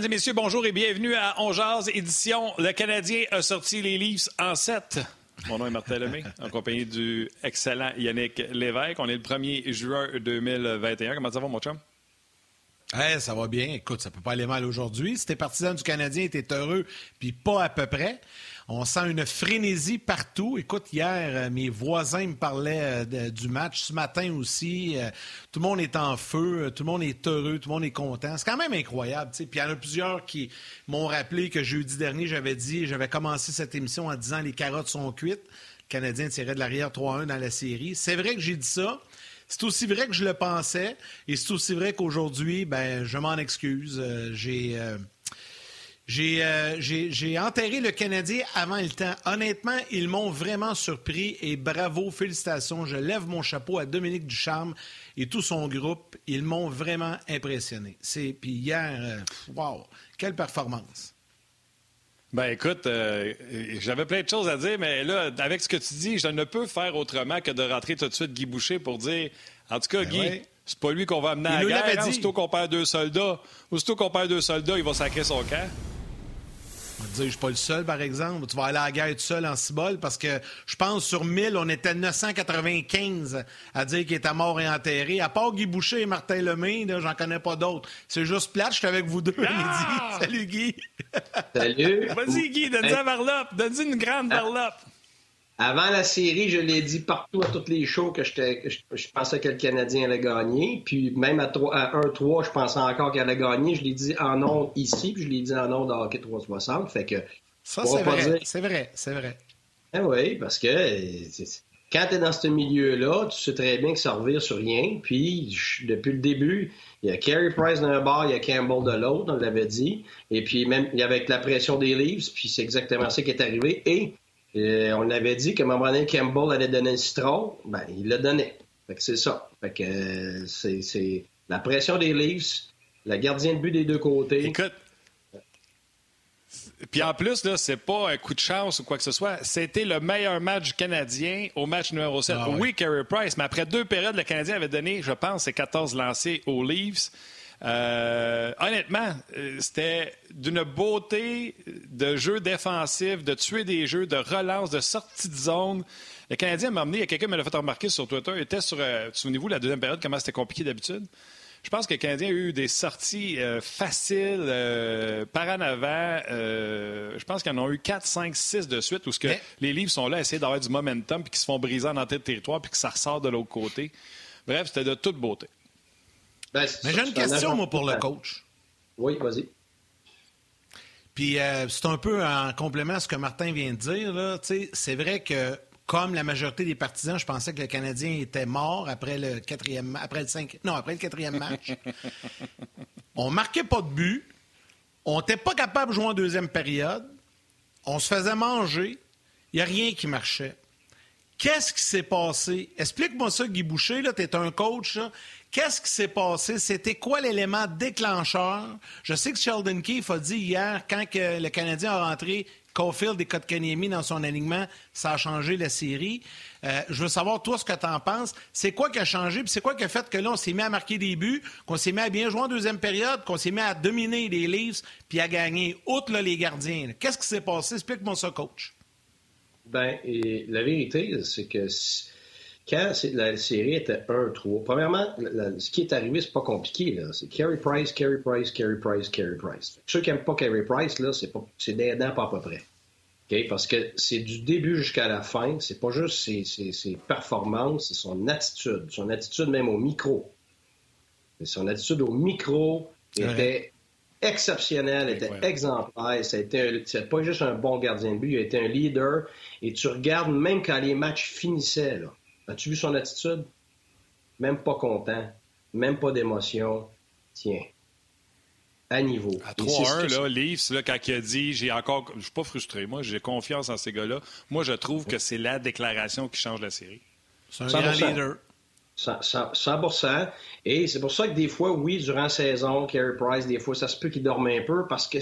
Mesdames et messieurs, bonjour et bienvenue à On édition Le Canadien a sorti les Leafs en 7. Mon nom est Martin Lemay, en compagnie du excellent Yannick Lévesque. On est le 1er juin 2021. Comment ça va, mon chum? Hey, ça va bien. Écoute, ça peut pas aller mal aujourd'hui. Si t'es partisan du Canadien, t'es heureux, puis pas à peu près. On sent une frénésie partout. Écoute, hier, euh, mes voisins me parlaient euh, du match. Ce matin aussi, euh, tout le monde est en feu, tout le monde est heureux, tout le monde est content. C'est quand même incroyable. Puis il y en a plusieurs qui m'ont rappelé que jeudi dernier, j'avais dit, j'avais commencé cette émission en disant les carottes sont cuites. Le Canadien tirait de l'arrière 3-1 dans la série. C'est vrai que j'ai dit ça. C'est aussi vrai que je le pensais. Et c'est aussi vrai qu'aujourd'hui, ben, je m'en excuse. j'ai. J'ai enterré le Canadien avant le temps. Honnêtement, ils m'ont vraiment surpris et bravo, félicitations. Je lève mon chapeau à Dominique Ducharme et tout son groupe. Ils m'ont vraiment impressionné. Puis hier, euh, wow, quelle performance. Ben écoute, euh, j'avais plein de choses à dire, mais là, avec ce que tu dis, je ne peux faire autrement que de rentrer tout de suite Guy Boucher pour dire, en tout cas, ben Guy, c'est pas lui qu'on va amener à la guerre. Hein, aussitôt qu'on perd deux soldats, aussitôt qu'on perd deux soldats, il va sacrer son camp. Je dire, je suis pas le seul, par exemple. Tu vas aller à la guerre tout seul en cibole parce que je pense sur 1000, on était 995 à dire qu'il était mort et enterré. À part Guy Boucher et Martin Lemay, j'en connais pas d'autres. C'est juste plate, je suis avec vous deux, ah! Salut Guy. Salut. Vas-y Guy, donne-nous un varlope. Donne-nous une grande ah. varlope. Avant la série, je l'ai dit partout à toutes les shows que, je, pensais que le Canadien allait gagner. Puis même à, 1-3, je pensais encore qu'il allait gagner. Je l'ai dit en ondes ici, puis je l'ai dit en ondes de hockey 360. Fait que. Ça, c'est vrai. C'est vrai, c'est vrai. Eh oui, parce que quand tu es dans ce milieu-là, tu sais très bien que ça revient sur rien. Puis depuis le début, il y a Carey Price d'un bord, il y a Campbell de l'autre, on l'avait dit. Et puis même avec la pression des Leafs, puis c'est exactement ça qui est arrivé. Et on avait dit qu'à un moment donné, Campbell allait donner un citron. Ben, il l'a donné. Fait que c'est ça. Fait que euh, c'est la pression des Leafs, la gardien de but des deux côtés. Écoute. Puis en plus, là, c'est pas un coup de chance ou quoi que ce soit. C'était le meilleur match canadien au match numéro 7. Ah oui, Carey Price, mais après deux périodes, le Canadien avait donné, je pense, ses 14 lancés aux Leafs. Euh, honnêtement, euh, c'était d'une beauté de jeu défensif, de tuer des jeux, de relance, de sortie de zone. Le Canadien m'a amené, il y a quelqu'un me l'a fait remarquer sur Twitter, il était sur, euh, souvenez-vous, la deuxième période, comment c'était compliqué d'habitude. Je pense que le Canadien a eu des sorties faciles par en avant. je pense qu'ils en ont eu 4, 5, 6 de suite où ce que les livres sont là à essayer d'avoir du momentum puis qui se font briser en entrée de territoire puis que ça ressort de l'autre côté. Bref, c'était de toute beauté. Ben, Mais j'ai une question, moi, pour le coach. Oui, vas-y. Puis euh, c'est un peu en complément à ce que Martin vient de dire. C'est vrai que, comme la majorité des partisans, je pensais que le Canadien était mort après le quatrième après le cinq, non, après le quatrième match. on marquait pas de but. On n'était pas capable de jouer en deuxième période. On se faisait manger. Il n'y a rien qui marchait. Qu'est-ce qui s'est passé? Explique-moi ça, Guy Boucher. Tu es un coach. Qu'est-ce qui s'est passé? C'était quoi l'élément déclencheur? Je sais que Sheldon Keefe a dit hier, quand que le Canadien a rentré Caulfield et Kotkaniemi dans son alignement, ça a changé la série. Euh, je veux savoir, toi, ce que tu en penses. C'est quoi qui a changé? Puis c'est quoi qui a fait que là, on s'est mis à marquer des buts, qu'on s'est mis à bien jouer en deuxième période, qu'on s'est mis à dominer les Leafs, puis à gagner, outre les gardiens? Qu'est-ce qui s'est passé? Explique-moi ça, coach. Ben, et la vérité, c'est que quand la série était 1-3, premièrement, ce qui est arrivé, c'est pas compliqué. C'est Carey Price, Carey Price, Carey Price, Carey Price. Ceux qui n'aiment pas Carey Price, là, c'est, d'aidant pas à peu près. Parce que c'est du début jusqu'à la fin. C'est pas juste ses, ses, performances, c'est son attitude. Son attitude même au micro. son attitude au micro était exceptionnel, était exemplaire. C'était pas juste un bon gardien de but, il a été un leader. Et tu regardes, même quand les matchs finissaient, as-tu vu son attitude? Même pas content, même pas d'émotion. Tiens, à niveau. À 3-1, là, Leafs, là, quand il a dit, j'ai encore, je suis pas frustré, moi, j'ai confiance en ces gars-là. Moi, je trouve que c'est la déclaration qui change la série. C'est un grand leader. 100%. Et c'est pour ça que des fois, oui, durant la saison, Carey Price, des fois, ça se peut qu'il dorme un peu parce que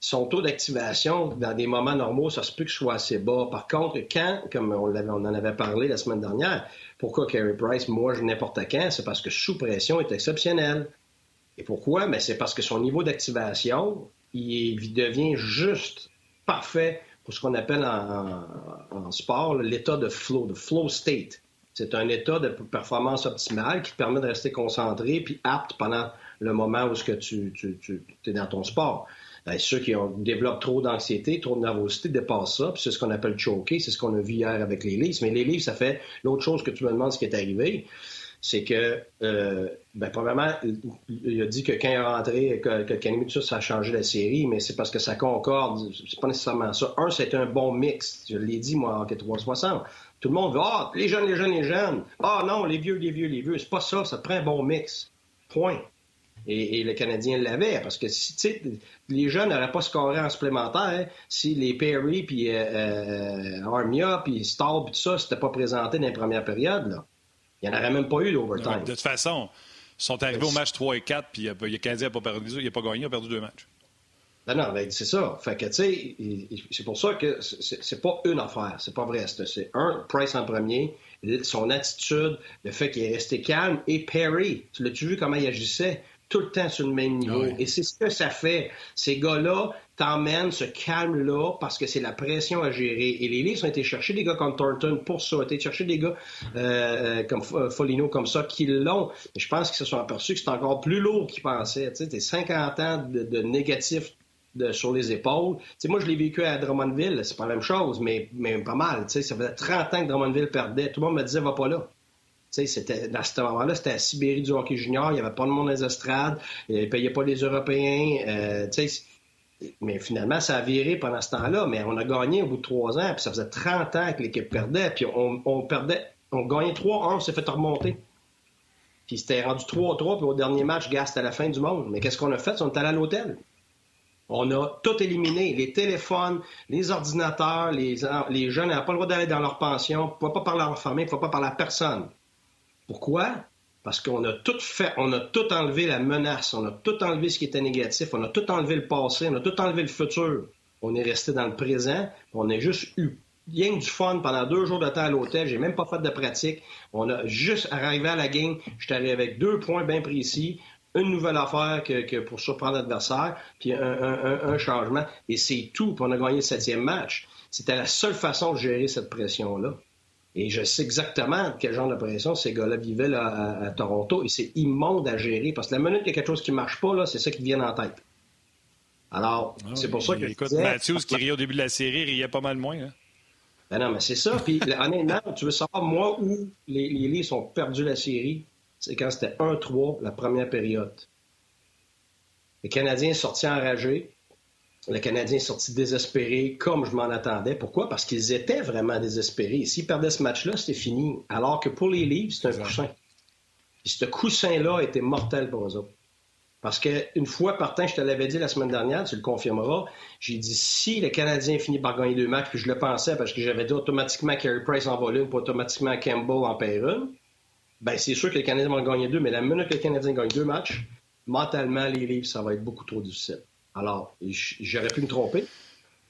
son taux d'activation, dans des moments normaux, ça se peut qu'il soit assez bas. Par contre, quand, comme on, en avait parlé la semaine dernière, pourquoi Carey Price, moi, je n'importe quand, c'est parce que sous pression est exceptionnel. Et pourquoi? Mais c'est parce que son niveau d'activation, il devient juste parfait pour ce qu'on appelle en, en sport l'état de flow, de flow state. C'est un état de performance optimale qui te permet de rester concentré puis apte pendant le moment où que tu, es dans ton sport. Ben, ceux qui ont, développent trop d'anxiété, trop de nervosité dépassent ça, puis c'est ce qu'on appelle choker, c'est ce qu'on a vu hier avec les livres. Mais les livres, ça fait l'autre chose que tu me demandes ce qui est arrivé, c'est que, euh, ben, probablement, il a dit que quand il est rentré, que, que Kenny ça a changé la série, mais c'est parce que ça concorde. C'est pas nécessairement ça. Un, c'est un bon mix. Je l'ai dit, moi, en 360. Tout le monde veut Ah, les jeunes, les jeunes, les jeunes. Ah non, les vieux, les vieux, les vieux. C'est pas ça, ça prend un bon mix. Point. Et, le Canadien l'avait, parce que si, les jeunes n'auraient pas scoré en supplémentaire si les Perry, puis euh, euh, Armia, puis Stahl, puis tout ça, s'étaient pas présenté dans les premières périodes. Là. Il n'y en aurait même pas eu d'overtime. De toute façon, ils sont arrivés au match 3 et 4, puis le Canadien n'a pas perdu, il n'a pas gagné, il a perdu deux matchs. Ben non, ben, c'est ça. Fait que, tu sais, c'est pour ça que c'est pas une affaire. C'est pas vrai. C'est un, Price en premier, son attitude, le fait qu'il est resté calme, et Perry. Tu l'as-tu vu comment il agissait? Tout le temps sur le même niveau. Et c'est ce que ça fait. Ces gars-là t'emmènent ce calme-là parce que c'est la pression à gérer. Et les Leafs ont été chercher des gars comme Thornton pour ça, ont été chercher des gars euh, euh, comme Folino comme ça qui l'ont. Je pense qu'ils se sont aperçus que c'est encore plus lourd qu'ils pensaient. Tu sais, 50 ans de, de négatif sur les épaules. sais, moi, je l'ai vécu à Drummondville, c'est pas la même chose, mais, mais pas mal. Ça faisait 30 ans que Drummondville perdait. Tout le monde me disait, va pas là. C'était, dans ce moment-là, c'était à Sibérie du hockey junior, il n'y avait pas de monde dans les estrades, ils ne payaient pas les Européens. Euh, mais finalement, ça a viré pendant ce temps-là, mais on a gagné au bout de trois ans, puis ça faisait 30 ans que l'équipe perdait, puis on, perdait, on gagnait 3-1, on s'est fait remonter. Puis c'était rendu 3-3, puis au dernier match, gars, c'était la fin du monde. Mais qu'est-ce qu'on a fait? On est allé à l'hôtel. On a tout éliminé. Les téléphones, les ordinateurs, les, les jeunes n'avaient pas le droit d'aller dans leur pension, ne pas parler à leur famille, ne pas parler à personne. Pourquoi? Parce qu'on a tout fait, on a tout enlevé la menace, on a tout enlevé ce qui était négatif, on a tout enlevé le passé, on a tout enlevé le futur. On est resté dans le présent, on a juste eu rien du fun pendant deux jours de temps à l'hôtel, j'ai même pas fait de pratique. On a juste arrivé à la game, j'étais arrivé avec deux points bien précis, une nouvelle affaire que, pour surprendre l'adversaire, puis un, changement, et c'est tout. Puis on a gagné le septième match. C'était la seule façon de gérer cette pression-là. Et je sais exactement quel genre de pression ces gars-là vivaient à, Toronto, et c'est immonde à gérer, parce que la minute qu'il y a quelque chose qui ne marche pas, c'est ça qui vient en tête. Alors, ah c'est pour ça que. Écoute, Matthews qui riait au début de la série riait pas mal moins. Hein? Ben non, mais c'est ça. Puis honnêtement, tu veux savoir, moi, où les, les Leafs ont perdu la série, c'est quand c'était 1-3 la première période. Le Canadien est sorti enragé. Le Canadien est sorti désespéré, comme je m'en attendais. Pourquoi? Parce qu'ils étaient vraiment désespérés. S'ils perdaient ce match-là, c'était fini. Alors que pour les Leafs, c'est un coussin. Et ce coussin-là était mortel pour eux autres. Parce qu'une fois partant, je te l'avais dit la semaine dernière, tu le confirmeras, j'ai dit si le Canadien finit par gagner deux matchs, puis je le pensais parce que j'avais dit automatiquement Carey Price en volume, pas automatiquement Campbell en paire ben c'est sûr que les Canadiens vont gagner deux, mais la minute que les Canadiens gagnent deux matchs, mentalement, les livres, ça va être beaucoup trop difficile. Alors, j'aurais pu me tromper,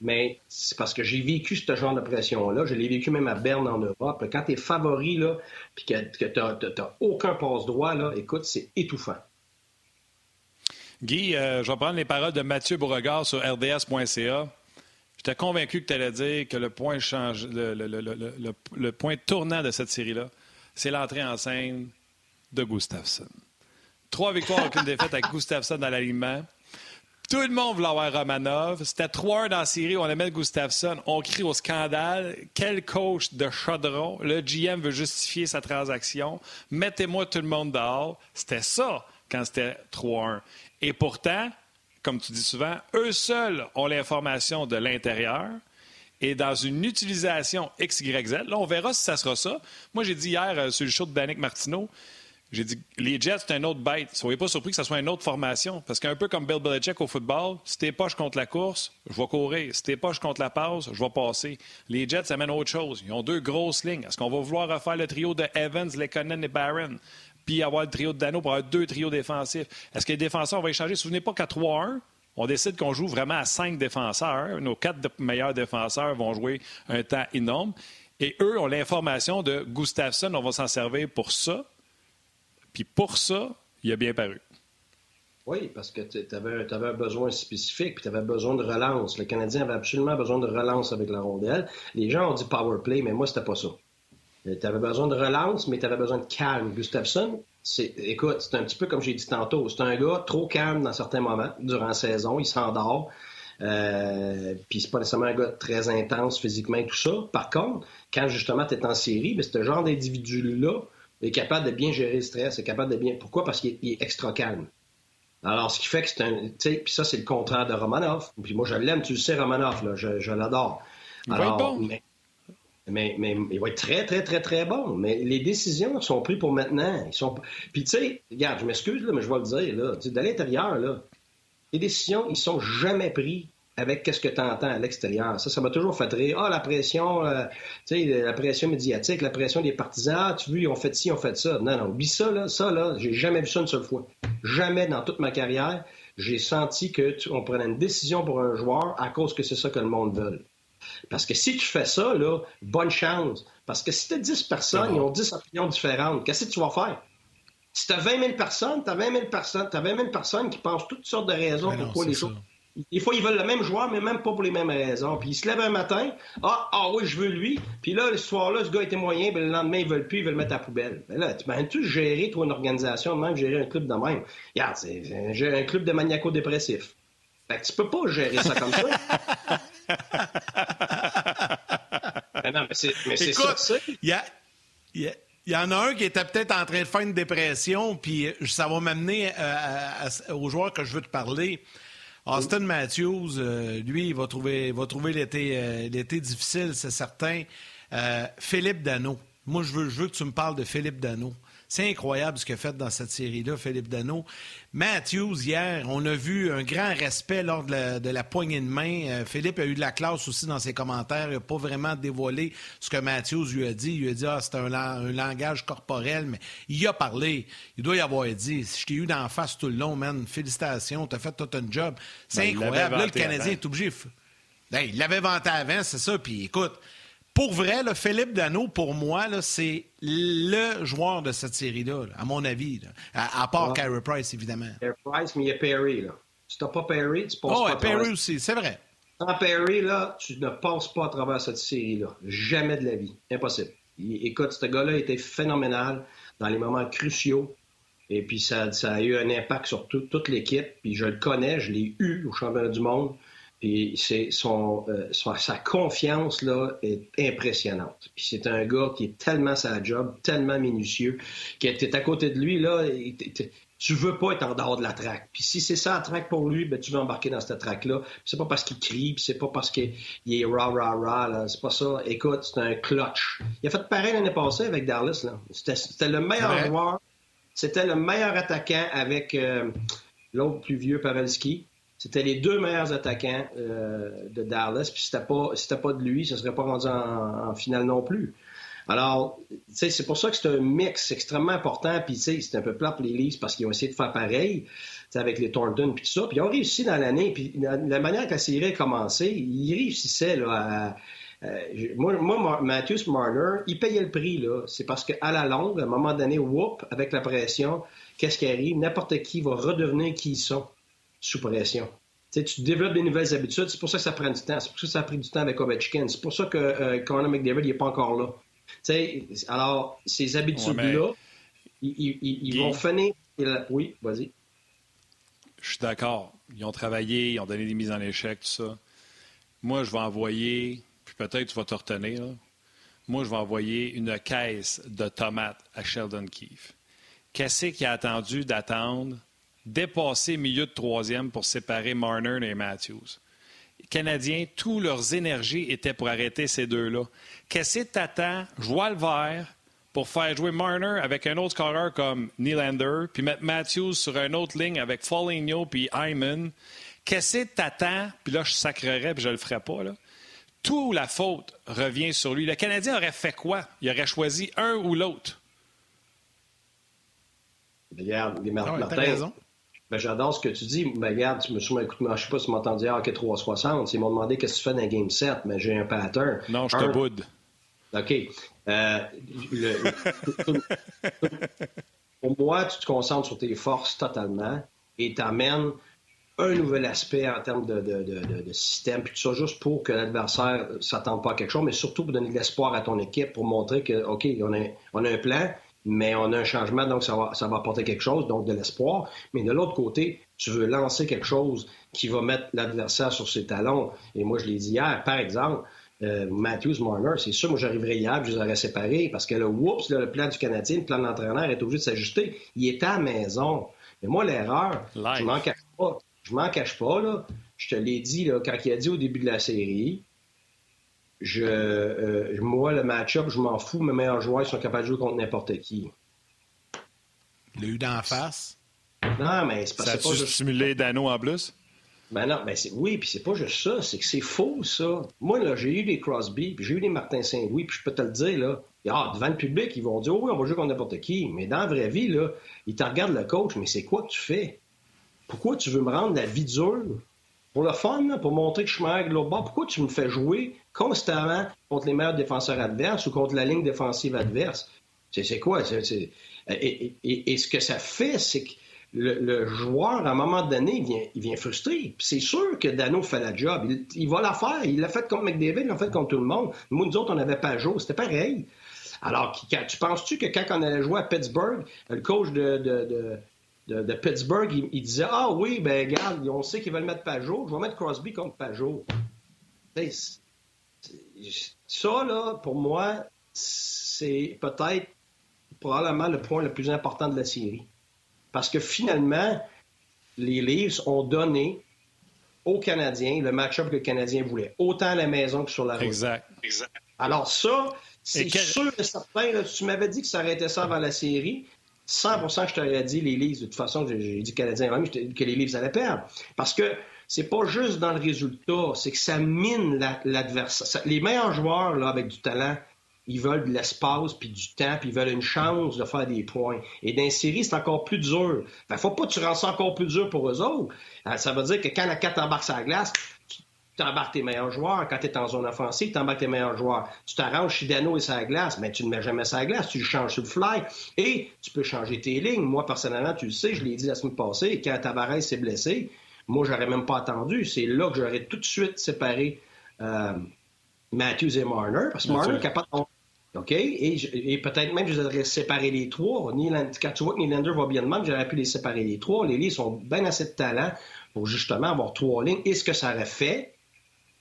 mais c'est parce que j'ai vécu ce genre de pression-là. Je l'ai vécu même à Berne en Europe. Quand tu es favori, là, puis que, tu n'as aucun passe-droit, là, écoute, c'est étouffant. Guy, euh, je vais prendre les paroles de Mathieu Beauregard sur rds.ca. J'étais convaincu que tu allais dire que le point, change, le, le point tournant de cette série-là, c'est l'entrée en scène de Gustafsson. Trois victoires, aucune défaite avec Gustafsson dans l'alignement. Tout le monde voulait avoir Romanov. C'était 3 heures dans la série, on aimait Gustafsson. On crie au scandale. Quel coach de chaudron. Le GM veut justifier sa transaction. Mettez-moi tout le monde dehors. C'était ça quand c'était 3-1. Et pourtant, comme tu dis souvent, eux seuls ont l'information de l'intérieur et dans une utilisation XYZ. Là, on verra si ça sera ça. Moi, j'ai dit hier euh, sur le show de Danick Martineau, j'ai dit, les Jets, c'est un autre bête. Soyez pas surpris que ce soit une autre formation. Parce qu'un peu comme Bill Belichick au football, si t'es poche contre la course, je vais courir. Si t'es poche contre la passe, je vais passer. Les Jets amènent autre chose. Ils ont deux grosses lignes. Est-ce qu'on va vouloir refaire le trio de Evans, Lekonen et Barron? Puis avoir le trio de Dano pour avoir deux trios défensifs? Est-ce que les défenseurs, vont échanger? Souvenez pas qu'à 3-1, on décide qu'on joue vraiment à cinq défenseurs. Nos quatre meilleurs défenseurs vont jouer un temps énorme. Et eux ont l'information de Gustafsson, on va s'en servir pour ça. Puis pour ça, il a bien paru. Oui, parce que tu avais, un besoin spécifique, puis tu avais besoin de relance. Le Canadien avait absolument besoin de relance avec la rondelle. Les gens ont dit power play, mais moi, c'était pas ça. Euh, tu avais besoin de relance, mais tu avais besoin de calme. Gustafsson, écoute, c'est un petit peu comme j'ai dit tantôt. C'est un gars trop calme dans certains moments durant la saison. Il s'endort. Euh, puis c'est pas nécessairement un gars très intense physiquement et tout ça. Par contre, quand justement tu es en série, ben, ce genre d'individu-là est capable de bien gérer le stress, est capable de bien. Pourquoi? Parce qu'il est, extra calme. Alors, ce qui fait que c'est un. Tu sais, puis ça, c'est le contraire de Romanov. Puis moi, je l'aime, tu le sais, Romanov, là, je, l'adore. Alors, bon. mais, mais, il va être très, très, très, très bon. Mais les décisions sont prises pour maintenant. Ils sont... Puis, tu sais, regarde, je m'excuse, mais je vais le dire, là. De l'intérieur, là, les décisions, ils sont jamais prises avec qu'est-ce que tu entends à l'extérieur. Ça, ça m'a toujours fait rire. Ah, la pression, euh, tu sais, la pression médiatique, la pression des partisans. Ah, tu vois, ils ont fait ci, ils ont fait ça. Non, non, oublie ça, là. Ça, là, j'ai jamais vu ça une seule fois. Jamais dans toute ma carrière, j'ai senti que on prenait une décision pour un joueur à cause que c'est ça que le monde veut. Parce que si tu fais ça, là, bonne chance. Parce que si tu as 10 personnes, ils ont 10 opinions différentes, qu'est-ce que tu vas faire? Si tu as 20 000 personnes, tu as 20 000 personnes, as 20 000 personnes qui pensent toutes sortes de raisons pourquoi les choses. Des fois, ils veulent le même joueur, mais même pas pour les mêmes raisons. Puis ils se lèvent un matin, ah, ah oui, je veux lui. Puis là, ce soir-là, ce gars était moyen, puis le lendemain, ils veulent plus, ils veulent le mettre à la poubelle. Mais là, tu m'as tu gérer, toi, une organisation, même gérer un club de même? Regarde, c'est un, club de maniaco-dépressif. Fait que tu peux pas gérer ça comme ça. mais non, mais c'est ça. Il y y en a un qui était peut-être en train de faire une dépression, puis ça va m'amener euh, aux joueurs que je veux te parler. Austin Matthews, euh, lui, il va trouver, va trouver l'été, euh, l'été difficile, c'est certain. Euh, Philippe Dano. Moi, je veux, je veux que tu me parles de Philippe Dano. C'est incroyable ce qu'il a fait dans cette série-là, Philippe Dano. Matthews, hier, on a vu un grand respect lors de la, poignée de main. Euh, Philippe a eu de la classe aussi dans ses commentaires. Il n'a pas vraiment dévoilé ce que Matthews lui a dit. Il a dit ah, c'est un, langage corporel, mais il a parlé. Il doit y avoir dit Je t'ai eu d'en face tout le long, man. Félicitations, tu as fait tout un job. C'est ben, incroyable. Là, le Canadien est obligé. Ben, il l'avait vanté avant, c'est ça. Puis écoute, pour vrai, Philippe Dano, pour moi, c'est le joueur de cette série-là, à mon avis. À, part Carey Price, évidemment. Carey Price, mais il y a Perry. Là. Si tu n'as pas Perry, tu passes oh, pas à Perry aussi, c'est vrai. Sans Perry, là, tu ne passes pas à travers cette série-là. Jamais de la vie. Impossible. écoute, ce gars-là était phénoménal dans les moments cruciaux. Et puis, ça, ça a eu un impact sur toute l'équipe. Puis, je le connais, je l'ai eu au championnat du monde. Puis c'est son, euh, sa confiance là est impressionnante. Puis c'est un gars qui est tellement sa job, tellement minutieux, que tu à côté de lui là, tu veux pas être en dehors de la traque. Puis si c'est ça la traque pour lui, ben tu veux embarquer dans cette traque là. C'est pas parce qu'il crie, c'est pas parce qu'il est rah rah là, c'est pas ça. Écoute, c'est un clutch. Il a fait pareil l'année passée avec Dallas là. C'était le meilleur joueur. C'était le meilleur attaquant avec euh, l'autre plus vieux Pavelski. C'était les deux meilleurs attaquants euh, de Dallas. Puis si c'était pas, pas de lui, ça serait pas rendu en, finale non plus. Alors, c'est pour ça que c'est un mix extrêmement important. Puis, c'est un peu plat pour les Leafs parce qu'ils ont essayé de faire pareil avec les Thornton puis tout ça. Puis, ils ont réussi dans l'année. Puis, la, manière que la série a commencé, ils réussissaient là, à, moi, moi, Matthews Marner, il payait le prix. là. C'est parce qu'à la longue, à un moment donné, whoop, avec la pression, qu'est-ce qui arrive? N'importe qui va redevenir qui ils sont sous pression. tu développes des nouvelles habitudes. C'est pour ça que ça prend du temps. C'est pour ça que ça a pris du temps avec Ovechkin. C'est pour ça que euh, Conor McDavid n'est pas encore là. alors, ces habitudes-là, ils, vont finir. Oui, vas-y. Je suis d'accord. Ils ont travaillé, ils ont donné des mises en échec, tout ça. Moi, je vais envoyer, puis peut-être tu vas te retenir, moi, je vais envoyer une caisse de tomates à Sheldon Keefe. Qu'est-ce qu'il a attendu d'attendre dépasser milieu de troisième pour séparer Marner et Matthews. Les Canadiens, toutes leurs énergies étaient pour arrêter ces deux-là. Qu'est-ce que t'attends? Joie le vert pour faire jouer Marner avec un autre scoreur comme Nylander, puis mettre Matthews sur une autre ligne avec Foligno puis Hyman. Qu'est-ce que t'attends? Puis là, je sacrerais, puis je le ferai pas, là. Tout la faute revient sur lui. Le Canadien aurait fait quoi? Il aurait choisi un ou l'autre. Regarde, les Martin. Ben, j'adore ce que tu dis. Mais regarde, tu me souviens, écoute, je sais pas si tu m'entends dire que 360. Ils m'ont demandé qu'est-ce que tu fais dans un game 7, mais j'ai un pattern. Non, je te boude. OK. Euh, pour moi, tu te concentres sur tes forces totalement et t'amènes un nouvel aspect en termes de, de, de, système, puis tout ça, juste pour que l'adversaire ne s'attende pas à quelque chose, mais surtout pour donner de l'espoir à ton équipe, pour montrer que, OK, on a, on a un plan, mais on a un changement, donc ça va, ça va apporter quelque chose, donc de l'espoir. Mais de l'autre côté, tu veux lancer quelque chose qui va mettre l'adversaire sur ses talons. Et moi, je l'ai dit hier, par exemple, euh, Matthews, Marner, c'est sûr, moi j'arriverais hier, je les aurais séparés parce que là, oups, le plan du Canadien, le plan de l'entraîneur est obligé de s'ajuster. Il est à la maison. Mais moi, l'erreur, je m'en cache pas. Je m'en cache pas, là. Je te l'ai dit, là, quand il a dit au début de la série, je, euh, moi, le match-up, je m'en fous, mes meilleurs joueurs sont capables de jouer contre n'importe qui. Le eu d'en face? Non, mais c'est pas, ça. Ça a stimulé Dano en plus? Ben non, ben oui, puis c'est pas juste ça, c'est que c'est faux, ça. Moi, là, j'ai eu des Crosby, puis j'ai eu des Martin Saint-Louis, puis je peux te le dire, là, ah, devant le public, ils vont dire, oh, oui, on va jouer contre n'importe qui. Mais dans la vraie vie, là, ils te regardent le coach, mais c'est quoi que tu fais? Pourquoi tu veux me rendre la vie dure? Pour le fun, pour montrer que je suis meilleur bord, pourquoi tu me fais jouer constamment contre les meilleurs défenseurs adverses ou contre la ligne défensive adverse? C'est quoi? Et, ce que ça fait, c'est que le, joueur, à un moment donné, il vient, il frustré. C'est sûr que Dano fait la job. Il, va la faire. Il l'a fait contre McDavid, il l'a fait contre tout le monde. Nous, nous autres, on n'avait pas joué. C'était pareil. Alors, tu penses-tu que quand on allait jouer à Pittsburgh, le coach de, Pittsburgh, il, disait Ah oui, ben regarde, on sait qu'ils veulent mettre Pajot, je vais mettre Crosby contre Pajot. Ça, là, pour moi, c'est peut-être probablement le point le plus important de la série. Parce que finalement, les Leafs ont donné aux Canadiens le match-up que le Canadien voulait, autant à la maison que sur la route. Exact. exact. Alors ça, c'est sûr et certain. tu m'avais dit que ça arrêtait ça avant la série. 100% je t'aurais dit les Leafs. De toute façon, j'ai dit Canadien même que les Leafs allaient perdre. Parce que c'est pas juste dans le résultat, c'est que ça mine l'adversaire. Les meilleurs joueurs là, avec du talent, ils veulent de l'espace, puis du temps, puis ils veulent une chance de faire des points. Et dans les séries, c'est encore plus dur. Fait faut pas que tu rends ça encore plus dur pour eux autres. Euh, ça veut dire que quand la 4 embarque la glace, tu embarques tes meilleurs joueurs. Quand tu es en zone offensive, tu embarques tes meilleurs joueurs. Tu t'arranges chez Dano et sa glace, mais tu ne mets jamais sa glace, tu le changes sur le fly. Et tu peux changer tes lignes. Moi, personnellement, tu le sais, je l'ai dit la semaine passée, quand Tavares s'est blessé, moi, j'aurais même pas attendu. C'est là que j'aurais tout de suite séparé euh, Matthews et Marner, parce que Marner est capable de OK? Et, peut-être même que j'aurais séparé les trois. quand tu vois que Nylander va bien de même, j'aurais pu les séparer les trois. Les livres sont bien assez de talent pour justement avoir trois lignes. Et ce que ça aurait fait,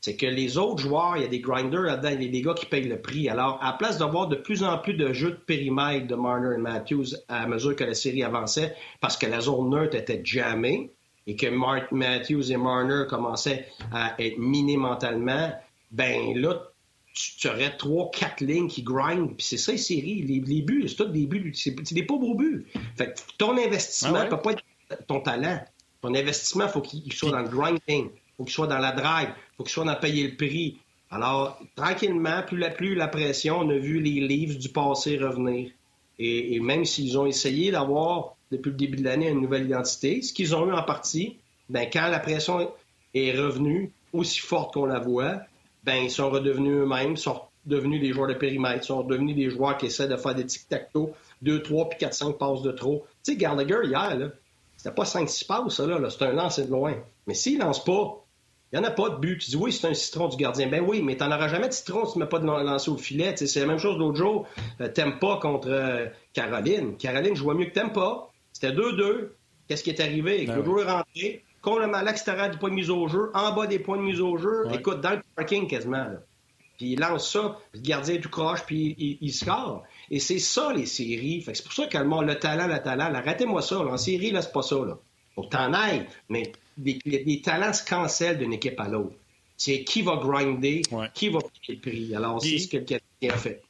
c'est que les autres joueurs, il y a des grinders là-dedans, il y a des gars qui payent le prix. Alors, à place d'avoir de plus en plus de jeux de périmètre de Marner et Matthews à mesure que la série avançait, parce que la zone neutre était jamais et que Matthews et Marner commençaient à être minés mentalement, ben là, tu, aurais trois, quatre lignes qui grindent, puis c'est ça les séries. Les, buts, c'est tout des buts, c'est des pauvres buts. Fait que ton investissement ne ah peut pas être ton talent. Ton investissement, il faut qu'il soit dans le grinding faut qu'il soit dans la drive, qu'il soit dans payer le prix. Alors, tranquillement, plus la, plus la pression, on a vu les livres du passé revenir. Et, même s'ils ont essayé d'avoir, depuis le début de l'année, une nouvelle identité, ce qu'ils ont eu en partie, ben, quand la pression est revenue aussi forte qu'on la voit, ben, ils sont redevenus eux-mêmes, sont devenus des joueurs de périmètre, sont devenus des joueurs qui essaient de faire des tic-tac-toe, 2, 3 puis 4, 5 passes de trop. Tu sais, Gallagher, hier, c'était pas 5-6 passes, là, là c'est un lancer de loin. Mais s'il lance pas, il n'y en a pas de but. Tu dis oui, c'est un citron du gardien. Ben oui, mais tu n'en auras jamais de citron si tu ne mets pas de lancer au filet. c'est la même chose l'autre jour. Euh, t'aimes pas contre euh, Caroline. Caroline je vois mieux que t'aimes pas. C'était 2-2. Qu'est-ce qui est arrivé? Ben le joueur est rentré, complètement à l'extérieur du point de mise au jeu, en bas des points de mise au jeu. Écoute, dans le parking quasiment. Puis il lance ça, le gardien tout croche, puis il, score. Et c'est ça, les séries. c'est pour ça que le talent, le talent, arrêtez-moi ça. En série, là, c'est pas ça. Là. Faut que t'en ailles. Mais les, talents se cancellent d'une équipe à l'autre. C'est qui va grinder, qui va payer le prix. Alors, c'est ce que le Canadien a fait.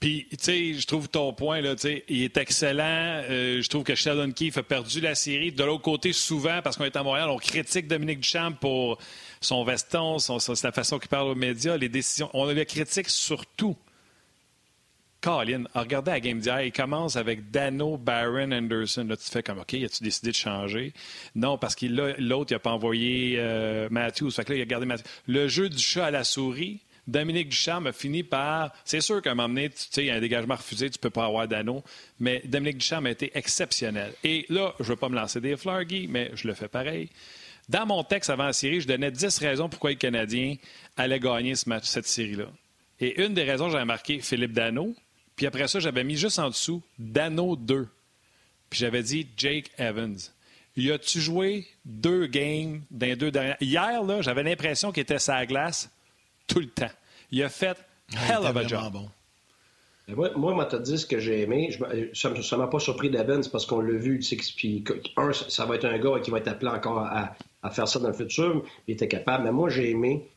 Puis, tu sais, je trouve ton point, là, tu sais, il est excellent. Euh, je trouve que Sheldon Keefe a perdu la série. De l'autre côté, souvent, parce qu'on est à Montréal, on critique Dominique Duchamp pour son veston, son, la façon qu'il parle aux médias, les décisions. On le critique surtout. Colin, regardez la game d'hier, il commence avec Dano, Barron, Anderson. Là, tu fais comme, OK, as-tu décidé de changer? Non, parce que l'autre, il n'a pas envoyé euh, Matthews. Fait là, il a gardé Matthews. Le jeu du chat à la souris, Dominique Duchamp a fini par. C'est sûr qu'à un moment donné, tu sais, il y a un dégagement refusé, tu ne peux pas avoir Dano, mais Dominique Duchamp a été exceptionnel. Et là, je ne veux pas me lancer des fleurs, Guy, mais je le fais pareil. Dans mon texte avant la série, je donnais 10 raisons pourquoi les Canadiens allaient gagner cette série-là. Et une des raisons, j'avais marqué Philippe Dano. Puis après ça, j'avais mis juste en dessous Dano 2. Puis j'avais dit Jake Evans. Y a-tu joué deux games dans les deux dernières? Hier, là, j'avais l'impression qu'il était sa glace tout le temps. Il a fait hell of a job. Bon. Moi, moi, tu dit ce que j'ai aimé. ça ne m'a pas surpris d'Evans parce qu'on l'a vu. Puis, un, ça va être un gars qui va être appelé encore à, faire ça dans le futur. Il était capable. Mais moi, j'ai aimé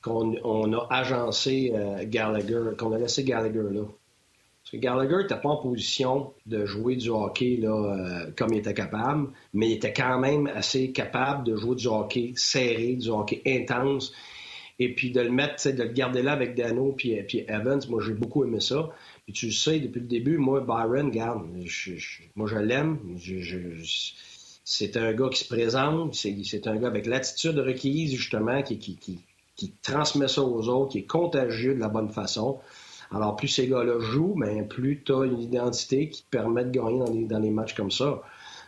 qu'on a agencé euh, Gallagher, qu'on a laissé Gallagher là. Gallagher n'était pas en position de jouer du hockey euh, comme il était capable, mais il était quand même assez capable de jouer du hockey serré, du hockey intense et puis de le mettre, de le garder là avec Dano puis, Evans, moi j'ai beaucoup aimé ça. Puis tu sais, depuis le début, moi, Byron, regarde, moi je l'aime. c'est un gars qui se présente, c'est un gars avec l'attitude requise, justement, qui, transmet ça aux autres, qui est contagieux de la bonne façon. Alors, plus ces gars-là jouent, mais plus tu une identité qui te permet de gagner dans les, matchs comme ça.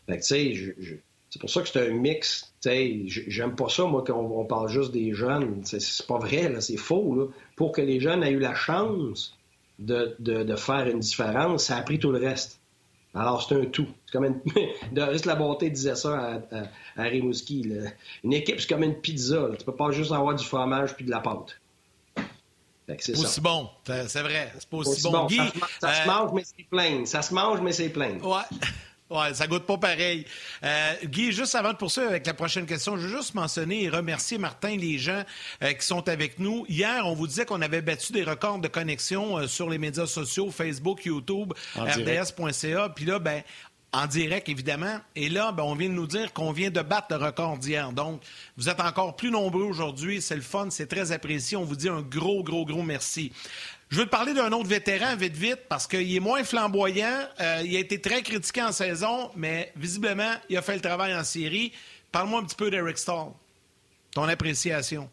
Fait que, sais, je c'est pour ça que c'est un mix. J'aime pas ça, moi, qu'on parle juste des jeunes. C'est pas vrai, c'est faux. Pour que les jeunes aient eu la chance de, faire une différence, ça a pris tout le reste. Alors, c'est un tout. C'est comme une... de reste la bonté disait ça à, Rimouski. Une équipe, c'est comme une pizza. Tu peux pas juste avoir du fromage puis de la pâte. C'est aussi bon, c'est vrai. C'est pas aussi, bon. ça, se, mange, mais c'est plein. Ça se mange, mais c'est plein. Ouais. Ouais, ça goûte pas pareil. Euh, Guy, juste avant de poursuivre avec la prochaine question, je veux juste mentionner et remercier, Martin, les gens euh, qui sont avec nous. Hier, on vous disait qu'on avait battu des records de connexion euh, sur les médias sociaux, Facebook, YouTube, RDS.ca. Puis là, ben, en direct, évidemment. Et là, ben, on vient de nous dire qu'on vient de battre le record d'hier. Donc, vous êtes encore plus nombreux aujourd'hui. C'est le fun, c'est très apprécié. On vous dit un gros, gros, gros merci. Je veux te parler d'un autre vétéran, vite, vite, parce qu'il est moins flamboyant. Euh, il a été très critiqué en saison, mais visiblement, il a fait le travail en série. Parle-moi un petit peu d'Eric Stahl. Ton appréciation.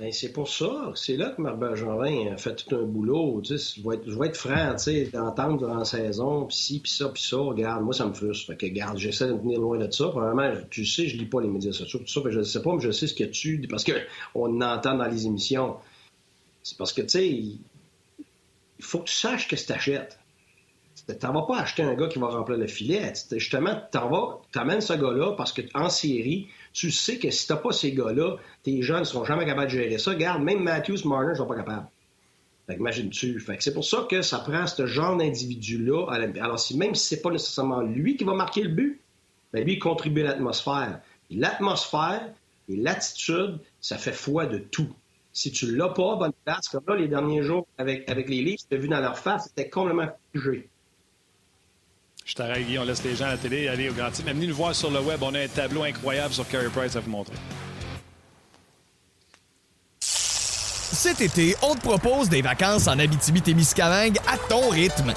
Ben, c'est pour ça. C'est là que Marc Bergerin fait tout un boulot. vais être, je vais être franc, d'entendre durant la saison, puis ci, puis ça, puis ça. Regarde, moi, ça me frustre. Fait que, regarde, j'essaie de me tenir loin de ça. Probablement, tu sais, je lis pas les médias sociaux, tout ça. je ne sais pas, mais je sais ce que tu... Parce qu'on entend dans les émissions. C'est parce que, tu sais, il faut que tu saches que tu t'achètes. Tu n'en vas pas acheter un gars qui va remplir le filet. Justement, tu amènes ce gars-là parce qu'en série, tu sais que si tu n'as pas ces gars-là, tes jeunes ne seront jamais capables de gérer ça. Regarde, même Matthews, Marner ne sont pas capables. Fait imagine-tu. c'est pour ça que ça prend ce genre d'individu-là. Alors, si, même si c'est pas nécessairement lui qui va marquer le but, ben lui, il contribue à l'atmosphère. L'atmosphère et l'attitude, ça fait foi de tout. Si tu l'as pas, bonne place, comme là, les derniers jours avec, avec les livres, tu as vu dans leur face, c'était complètement figé. Je t'arrête, Guy, on laisse les gens à la télé aller au grand Mais venez nous voir sur le web, on a un tableau incroyable sur Carey Price à vous montrer. Cet été, on te propose des vacances en Abitibi-Témiscamingue à ton rythme.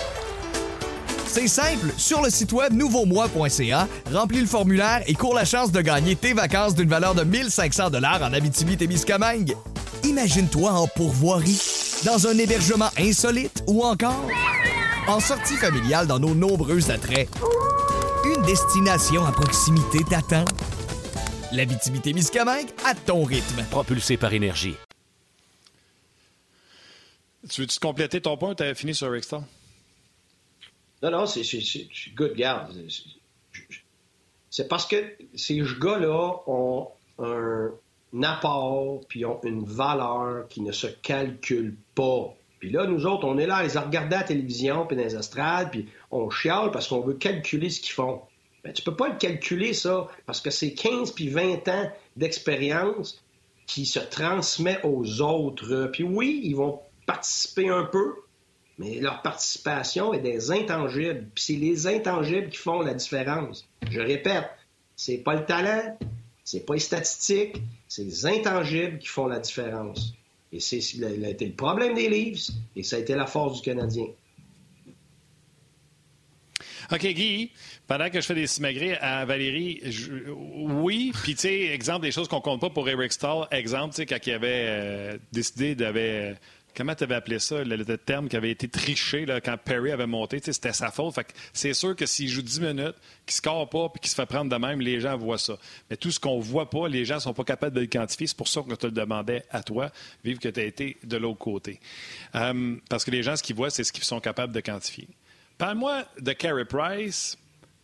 C'est simple, sur le site web nouveaumois.ca, remplis le formulaire et cours la chance de gagner tes vacances d'une valeur de 1500 dollars en Abitibi-Témiscamingue. Imagine-toi en pourvoirie, dans un hébergement insolite ou encore en sortie familiale dans nos nombreux attraits. Une destination à proximité t'attend. L'Abitibi-Témiscamingue à ton rythme. Propulsé par énergie. Tu veux-tu compléter ton point? Ou t'avais fini sur Rick Non, non, c'est good, garde. C'est parce que ces gars-là ont un apport, puis ont une valeur qui ne se calcule pas. Puis là, nous autres, on est là à les regarder à la télévision, puis dans les estrades, puis on chiale parce qu'on veut calculer ce qu'ils font. Ben, tu peux pas le calculer, ça, parce que c'est 15 puis 20 ans d'expérience qui se transmet aux autres. Puis oui, ils vont participer un peu, mais leur participation est des intangibles. Puis c'est les intangibles qui font la différence. Je répète, c'est pas le talent, c'est pas les statistiques, c'est les intangibles qui font la différence. Et c'est le problème des Leafs et ça a été la force du Canadien. OK, Guy, pendant que je fais des simagrées à Valérie, oui, puis tu sais, exemple des choses qu'on compte pas pour Eric Stahl, exemple, tu sais, quand il avait euh, décidé d'avait comment tu avais appelé ça, le, terme qui avait été triché là, quand Perry avait monté, c'était sa faute. C'est sûr que s'il joue 10 minutes, qu'il ne score pas puis qu'il se fait prendre de même, les gens voient ça. Mais tout ce qu'on voit pas, les gens sont pas capables de le quantifier. C'est pour ça je te le demandais à toi, vive que tu as été de l'autre côté. Euh, parce que les gens, ce qu'ils voient, c'est ce qu'ils sont capables de quantifier. Parle-moi de Carey Price,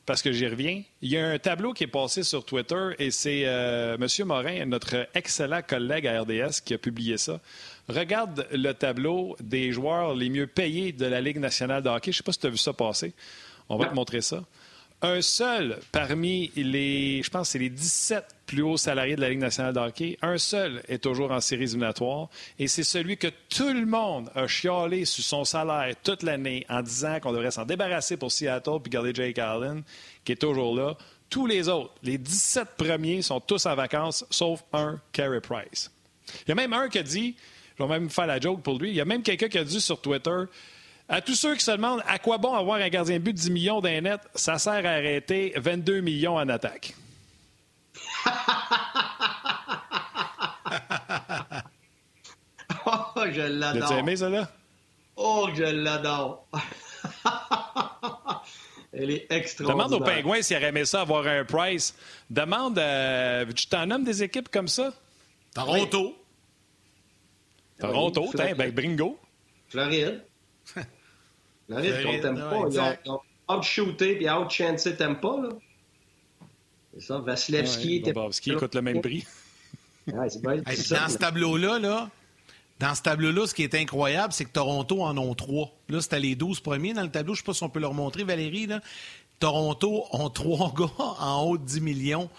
parce que j'y reviens. Il y a un tableau qui est passé sur Twitter et c'est euh, M. Morin, notre excellent collègue à RDS, qui a publié ça. Regarde le tableau des joueurs les mieux payés de la Ligue nationale de hockey. Je ne sais pas si tu as vu ça passer. On va te montrer ça. Un seul parmi les, je pense, c'est les 17 plus hauts salariés de la Ligue nationale de hockey. Un seul est toujours en séries éliminatoires. Et c'est celui que tout le monde a chialé sur son salaire toute l'année en disant qu'on devrait s'en débarrasser pour Seattle puis garder Jake Allen, qui est toujours là. Tous les autres, les 17 premiers, sont tous en vacances, sauf un, Carey Price. Il y a même un qui a dit je vais même faire la joke pour lui. Il y a même quelqu'un qui a dit sur Twitter à tous ceux qui se demandent à quoi bon avoir un gardien de but de 10 millions d'un net, ça sert à arrêter 22 millions en attaque. oh, je l'adore. As-tu aimé ça là? Oh, je l'adore. Elle est extraordinaire. Demande aux Pingouins s'ils auraient aimé ça avoir un price. Demande, euh, tu t'en nommes des équipes comme ça? Toronto. Toronto, oui, ben Bringo. Floride. Floride, qu'on t'aime pas. Ils ont, out-shooté puis out-chancé, t'aimes pas, là. C'est ça, Vasilevski. Ouais, Bobovski coûte le même prix. ouais, c'est bien, dans ce tableau-là, là, dans ce tableau-là, ce qui est incroyable, c'est que Toronto en ont trois. Là, c'était les 12 premiers dans le tableau. Je ne sais pas si on peut leur montrer, Valérie. Là. Toronto ont trois gars en haut de 10 millions.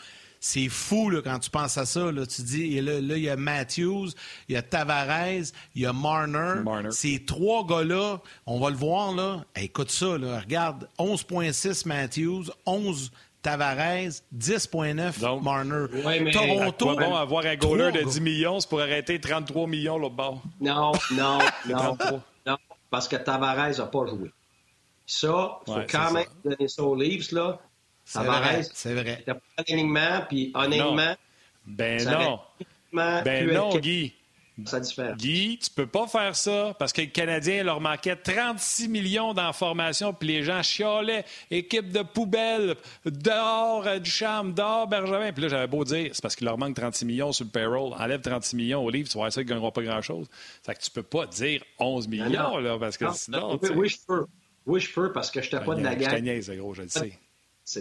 C'est fou là, quand tu penses à ça. Là. Tu dis, là, il y a Matthews, il y a Tavares, il y a Marner. Ces trois gars-là, on va le voir. là. écoute ça, là, regarde, 11,6 Matthews, 11 Tavares, 10,9 Marner. Ouais, Toronto. bon avoir un goaler de 10 millions, c'est pour arrêter 33 millions l'autre bord? Non, non, non. non, parce que Tavares n'a pas joué. Ça, il faut quand même donner ça aux Leafs, là. C'est vrai. C'est vrai. pas d'alignement, puis honnêtement. Ben non. Ben non, Guy. Ça diffère. Guy, tu peux pas faire ça parce que les Canadiens leur manquait 36 millions d'informations puis les gens chiolaient. Équipe de poubelle, dehors euh, du charme, dehors Bergevin. Puis là, j'avais beau dire, c'est parce qu'il leur manque 36 millions sur le payroll. Enlève 36 millions au livre, tu vas voir ça, ils ne gagneront pas grand-chose. Fait que tu peux pas dire 11 ben millions, là, parce que sinon. Oui, je peux. Oui, je peux parce que je n'étais pas de la gang. Je gros, je le sais.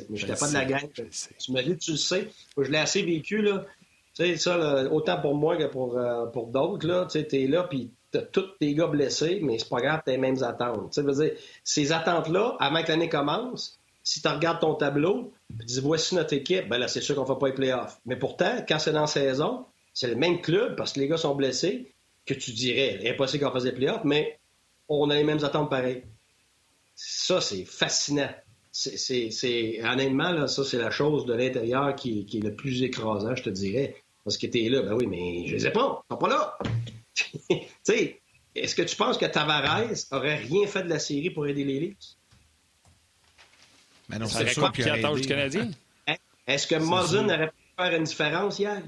Mais je n'étais pas de la gang. Tu me dis, tu le sais. Je l'ai assez vécu, là. Tu sais, ça, autant pour moi que pour, euh, pour d'autres, là. Tu sais, t'es là, puis t'as tous tes gars blessés, mais c'est pas grave, t'as les mêmes attentes. Tu sais, veux dire, ces attentes-là, avant que l'année commence, si tu regardes ton tableau, tu dis, voici notre équipe, ben là, c'est sûr qu'on ne va pas les playoffs. Mais pourtant, quand c'est dans la saison, c'est le même club, parce que les gars sont blessés, que tu dirais, impossible qu'on fasse les playoffs, mais on a les mêmes attentes pareilles. Ça, c'est fascinant c'est honnêtement, là, ça, c'est la chose de l'intérieur qui, qui, est le plus écrasant, je te dirais. Parce que t'es là, ben oui, mais je les ai pas, ils sont pas là. tu sais, est-ce que tu penses que Tavares aurait rien fait de la série pour aider les Leafs? Mais non, c'est quoi qui attend du Canadien? Hein? Est-ce que Muzzin aurait pu faire une différence hier?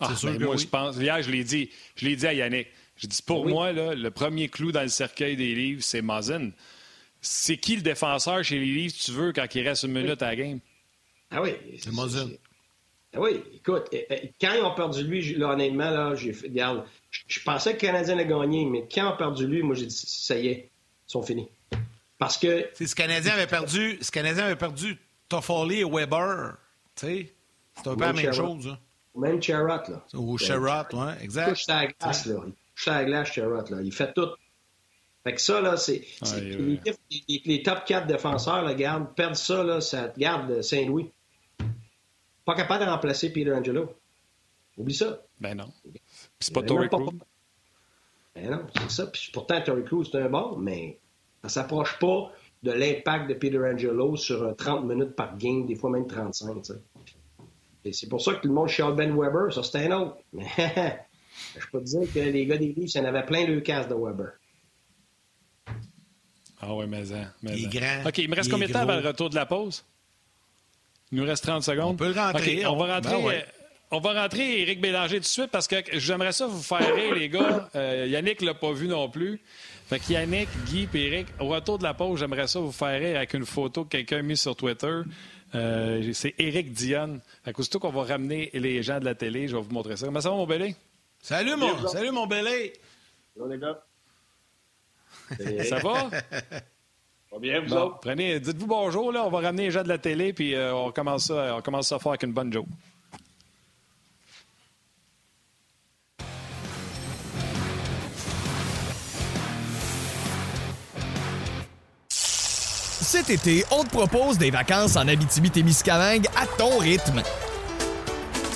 Ah, sûr ben, que moi, je pense. Hier, je l'ai dit. Je l'ai dit à Yannick. J'ai dit, pour moi, là, le premier clou dans le cercueil des livres, c'est Muzzin c'est qui le défenseur chez les Leafs, tu veux, quand il reste une minute à la game? Ah oui. C'est Mozin. Ah oui, écoute, eh, eh, quand ils ont perdu lui, là, honnêtement, là, j'ai regarde, je, pensais que le Canadien allait gagné, mais quand ils ont perdu lui, moi, j'ai dit, ça y est, ils sont finis. Parce que. Si ce Canadien avait perdu, ce Canadien avait perdu Toffoli et Weber, tu sais, c'est un peu la même chose. Hein. Même Charrot, là. Ou Charrot, oui, exact. Je suis à la glace, là. Je suis à la glace, Charrot, là. Il fait tout Fait que ça, là, c'est. les, top 4 défenseurs, là, garde, perdre ça, là, ça garde Saint-Louis. Pas capable de remplacer Peter Angelo. Oublie ça. Ben non. c'est pas Tory Cruz. Ben non, c'est ça. Puis pourtant, Tory Cruz, c'est un bon, mais ça s'approche pas de l'impact de Peter Angelo sur 30 minutes par game, des fois même 35. Et c'est pour ça que tout le monde chiale Ben Weber. Ça, c'est un autre. Mais je peux te dire que les gars des livres, il y en avait plein de casse de Weber. Ah oui, mais, mais Il est grand. OK, il me reste combien de temps avant le retour de la pause? Il nous reste 30 secondes. On peut le rentrer. on, va rentrer. Ben on va rentrer Éric Bélanger tout de suite parce que j'aimerais ça vous faire rire, les gars. Euh, Yannick l'a pas vu non plus. Fait que Yannick, Guy et Éric, au retour de la pause, j'aimerais ça vous faire rire avec une photo que quelqu'un a mise sur Twitter. Euh, c'est Éric Dionne. Fait que surtout qu'on va ramener les gens de la télé, je vais vous montrer ça. Comment ça va, mon belé? Salut, mon, salut, mon belé! Salut, les gars. Ça va? Va bien, vous autres? Prenez, dites-vous bonjour, là. On va ramener les gens de la télé, puis euh, on, commence ça, on commence ça à faire avec une bonne joke. Cet été, on te propose des vacances en Abitibi-Témiscamingue à ton rythme.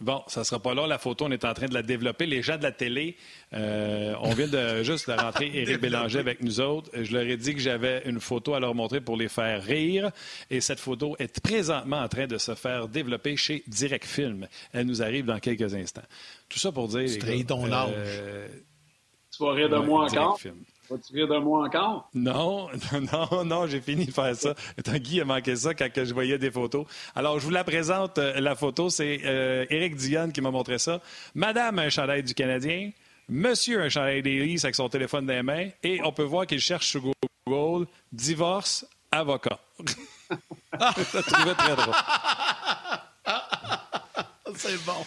Bon, ça sera pas là, la photo, on est en train de la développer. Les gens de la télé, euh, on vient de juste de rentrer Éric Bélanger avec nous autres. Je leur ai dit que j'avais une photo à leur montrer pour les faire rire. Et cette photo est présentement en train de se faire développer chez Direct Film. Elle nous arrive dans quelques instants. Tout ça pour dire... Tu ton euh, Tu vas rire de moi encore? Vas-tu rire de moi encore? Non, non, non, j'ai fini de faire ça. Guy a manqué ça quand je voyais des photos. Alors, je vous la présente, euh, la photo. C'est euh, Éric Dionne qui m'a montré ça. Madame, un chandail du Canadien. Monsieur, un chandail des avec son téléphone dans les mains. Et on peut voir qu'il cherche sur Google divorce, avocat. je la trouvais très drôle. C'est bon.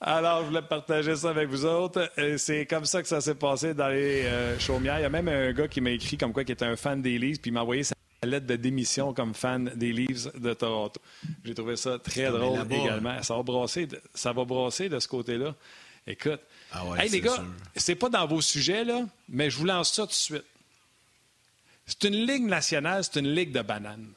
Alors, je voulais partager ça avec vous autres. C'est comme ça que ça s'est passé dans les euh, chaumières. Il y a même un gars qui m'a écrit comme quoi qui était un fan des Leafs, puis il m'a envoyé sa lettre de démission comme fan des Leafs de Toronto. J'ai trouvé ça très drôle également. Ça va brasser de, ça va brasser de ce côté-là. Écoute, ah ouais, les gars, c'est pas dans vos sujets, là, mais je vous lance ça tout de suite. C'est une ligue nationale, c'est une ligue de bananes.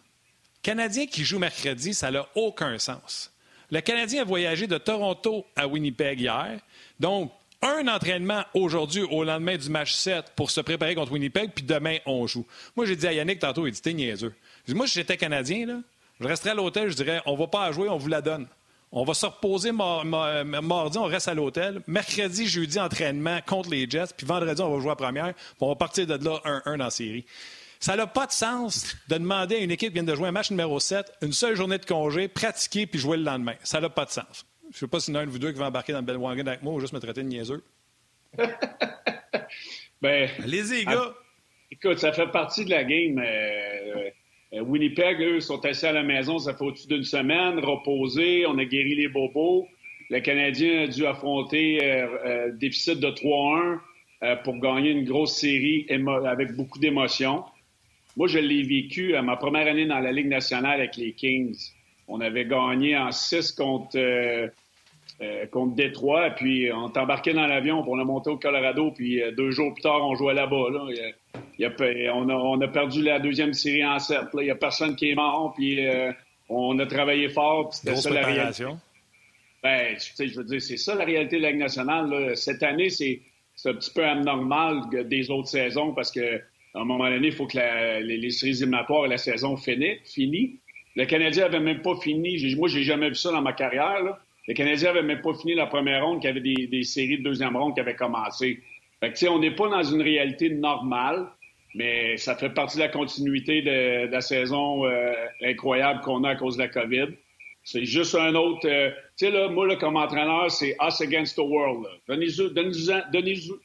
Canadien qui joue mercredi, ça n'a aucun sens. Le Canadien a voyagé de Toronto à Winnipeg hier. Donc, un entraînement aujourd'hui au lendemain du match 7 pour se préparer contre Winnipeg, puis demain, on joue. Moi, j'ai dit à Yannick tantôt, il dit, t'es niaiseux. moi, si j'étais Canadien, là, je resterais à l'hôtel, je dirais, on va pas jouer, on vous la donne. On va se reposer mardi, on reste à l'hôtel. Mercredi, jeudi, entraînement contre les Jets. Puis vendredi, on va jouer à première. Puis on va partir de là 1-1 dans la série. Ça n'a pas de sens de demander à une équipe qui vient de jouer un match numéro 7, une seule journée de congé, pratiquer puis jouer le lendemain. Ça n'a pas de sens. Je ne sais pas si y en a un de vous deux qui va embarquer dans le Wagon avec moi ou juste me traiter de niaiseux. ben, Allez-y, gars. écoute, ça fait partie de la game. Euh, euh, Winnipeg, eux, sont assis à la maison, ça fait au-dessus d'une semaine, reposés, on a guéri les bobos. Le Canadien a dû affronter euh, déficit de 3-1 pour gagner une grosse série avec beaucoup d'émotions. Moi, je l'ai vécu à ma première année dans la Ligue nationale avec les Kings. On avait gagné en 6 contre, euh, euh, contre Détroit, puis on embarqué dans l'avion, pour on a monté au Colorado, puis euh, deux jours plus tard, on jouait là-bas. on, a, on, a, perdu la deuxième série en 7. Il n'y a personne qui est mort, puis on a travaillé fort, puis c'était ça la réalité. Ben, tu sais, je veux dire, c'est ça la réalité de la Ligue nationale. Cette année, c'est un petit peu anormal des autres saisons parce que à un moment donné, il faut que les, séries éliminatoires et la saison finisse. Le Canadien avait même pas fini. Moi, j'ai jamais vu ça dans ma carrière. Le Canadien avait même pas fini la première ronde, qu'il y avait des, séries de deuxième ronde qui avaient commencé. Fait que, on n'est pas dans une réalité normale, mais ça fait partie de la continuité de, la saison euh, incroyable qu'on a à cause de la COVID. C'est juste un autre. Euh, tu sais, là, moi, comme entraîneur, c'est us against the world. Donnez-nous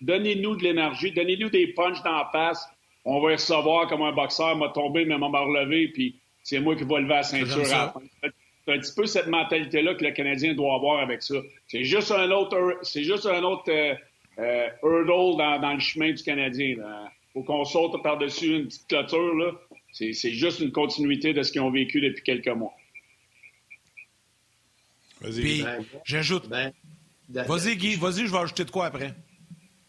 donnez de l'énergie, donnez-nous des punches dans la face on va recevoir comme un boxeur m'a tombé, mais m'a relevé, puis c'est moi qui vais lever la ceinture C'est un petit peu cette mentalité-là que le Canadien doit avoir avec ça. C'est juste un autre, c'est juste un autre euh, euh, hurdle dans, le chemin du Canadien. Il faut qu'on saute par-dessus une petite clôture. Là. C'est, juste une continuité de ce qu'ils ont vécu depuis quelques mois. Vas-y. Ben, j'ajoute. Ben, vas-y, Guy, vas-y, je vais ajouter de quoi après.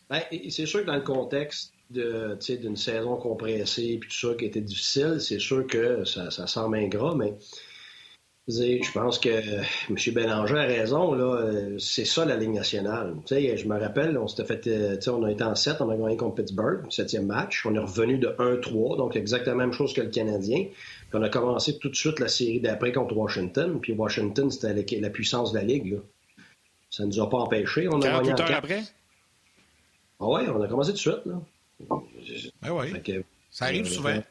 Ben, c'est sûr que dans le contexte de, d'une saison compressée et tout ça qui était difficile, c'est sûr que ça, ça semble ingrat, mais je pense que M. Bélanger a raison. Là, c'est ça la Ligue nationale. je me rappelle, on s'était fait, euh, on a été en 7, on a gagné contre Pittsburgh, septième match. On est revenu de 1-3, donc exactement la même chose que le Canadien. Puis on a commencé tout de suite la série d'après contre Washington. Puis Washington, c'était la, puissance de la Ligue. Là. Ça ne nous a pas empêchés. On a gagné en après? Ah ouais, on a commencé tout de suite. Là. Ouais. ça arrive souvent.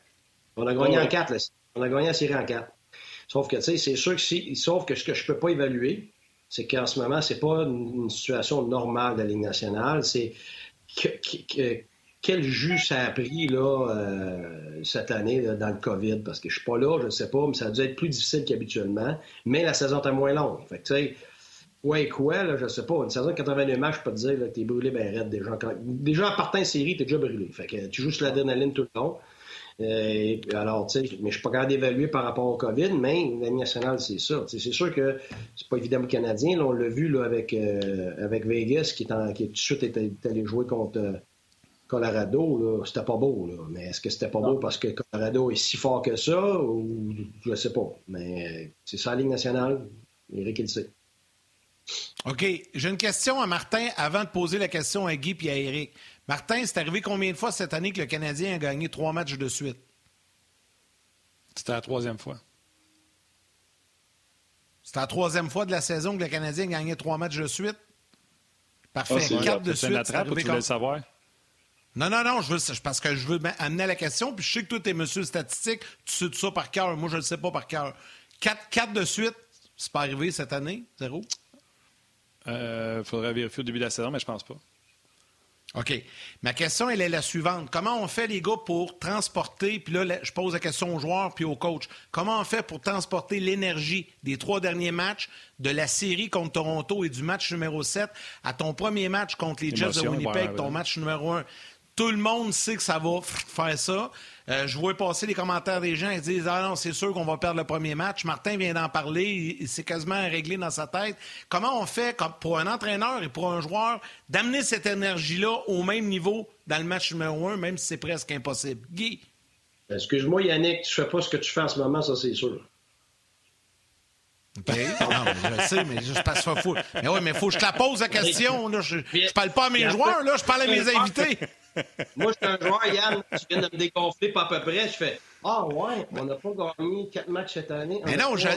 On a gagné en 4. On a gagné la série en 4. Sauf que, tu sais, c'est sûr que si, sauf que ce que je peux pas évaluer, c'est qu'en ce moment, c'est pas une, situation normale de la Ligue nationale. C'est quel jus ça a pris là, euh, cette année dans le COVID, parce que je suis pas là, je ne sais pas, mais ça a dû être plus difficile qu'habituellement. Mais la saison est moins longue. Fait que, ouais, quoi, là, je sais pas. Une saison de 82 matchs, je peux te dire que tu es brûlé ben raide déjà. Déjà, en partant en série, tu es déjà brûlé. Fait que tu joues sur l'adrénaline tout le long. Euh, alors, tu sais, mais je suis pas capable d'évaluer par rapport au COVID, mais l'année nationale, c'est ça. c'est sûr que c'est pas évident au Canadien. Là, on l'a vu là, avec, euh, avec Vegas, qui, est en, qui tout de suite est, allé jouer contre euh, Colorado. C'était pas beau. Là. Mais est-ce que c'était pas beau parce que Colorado est si fort que ça? Ou je sais pas. Mais c'est ça la Ligue nationale. Eric, il le sait. OK. J'ai une question à Martin avant de poser la question à Guy et à Eric. Martin, c'est arrivé combien de fois cette année que le Canadien a gagné trois matchs de suite? C'était la troisième fois. C'était la troisième fois de la saison que le Canadien a gagné trois matchs de suite? Parfait. Ah, Quatre de suite. Attrape, tu veux le savoir? Non, non, non, je veux, parce que je veux amener la question, puis je sais que toi, tu es monsieur statistique, tu sais tout ça par cœur. Moi, je ne le sais pas par cœur. Quatre, quatre de suite, c'est pas arrivé cette année, zéro? Il euh, faudrait vérifier au début de la saison, mais je pense pas. OK. Ma question, elle est la suivante. Comment on fait, les gars, pour transporter, puis là, je pose la question aux joueurs puis aux coachs, comment on fait pour transporter l'énergie des trois derniers matchs de la série contre Toronto et du match numéro 7 à ton premier match contre les Jets de Winnipeg, ton match numéro 1? Tout le monde sait que ça va faire ça. Euh, je vois passer les commentaires des gens. Ils disent Ah non, c'est sûr qu'on va perdre le premier match. Martin vient d'en parler. C'est quasiment réglé dans sa tête. Comment on fait pour un entraîneur et pour un joueur d'amener cette énergie-là au même niveau dans le match numéro un, même si c'est presque impossible? Guy? Excuse-moi, Yannick, tu fais pas ce que tu fais en ce moment, ça, c'est sûr. OK. Non, je sais, mais je passe pas fou. Mais oui, mais il faut que je te la pose la question. Je, ne parle pas à mes joueurs, là, je parle à mes invités. Moi, je suis un joueur, Yann, tu viens de me dégonfler pas à peu près. Je fais Ah ouais, on n'a pas gagné quatre matchs cette année. Mais non, je,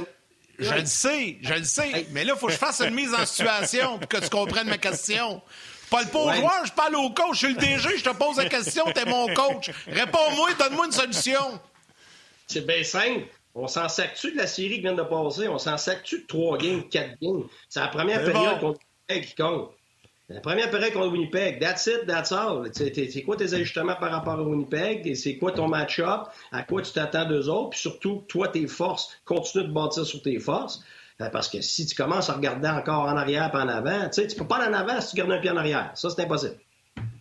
je le sais, je le sais. Mais là, il faut que je fasse une mise en situation pour que tu comprennes ma question. Je parle pas au joueur, je parle au coach. Je suis le DG, je te pose la question, t'es mon coach. Réponds-moi, donne-moi une solution. C'est bien simple. On s'en sac-tu de la série qui vient de passer? On s'en sac-tu de trois games, quatre games? C'est la première période qu'on qui compte. La première période contre Winnipeg, that's it, that's all. C'est quoi tes ajustements par rapport à Winnipeg? C'est quoi ton match-up? À quoi tu t'attends d'eux autres? Puis surtout, toi, tes forces, continue de bâtir sur tes forces. Euh, parce que si tu commences à regarder encore en arrière et en avant, tu peux pas aller en avant si tu gardes un pied en arrière. Ça, c'est impossible.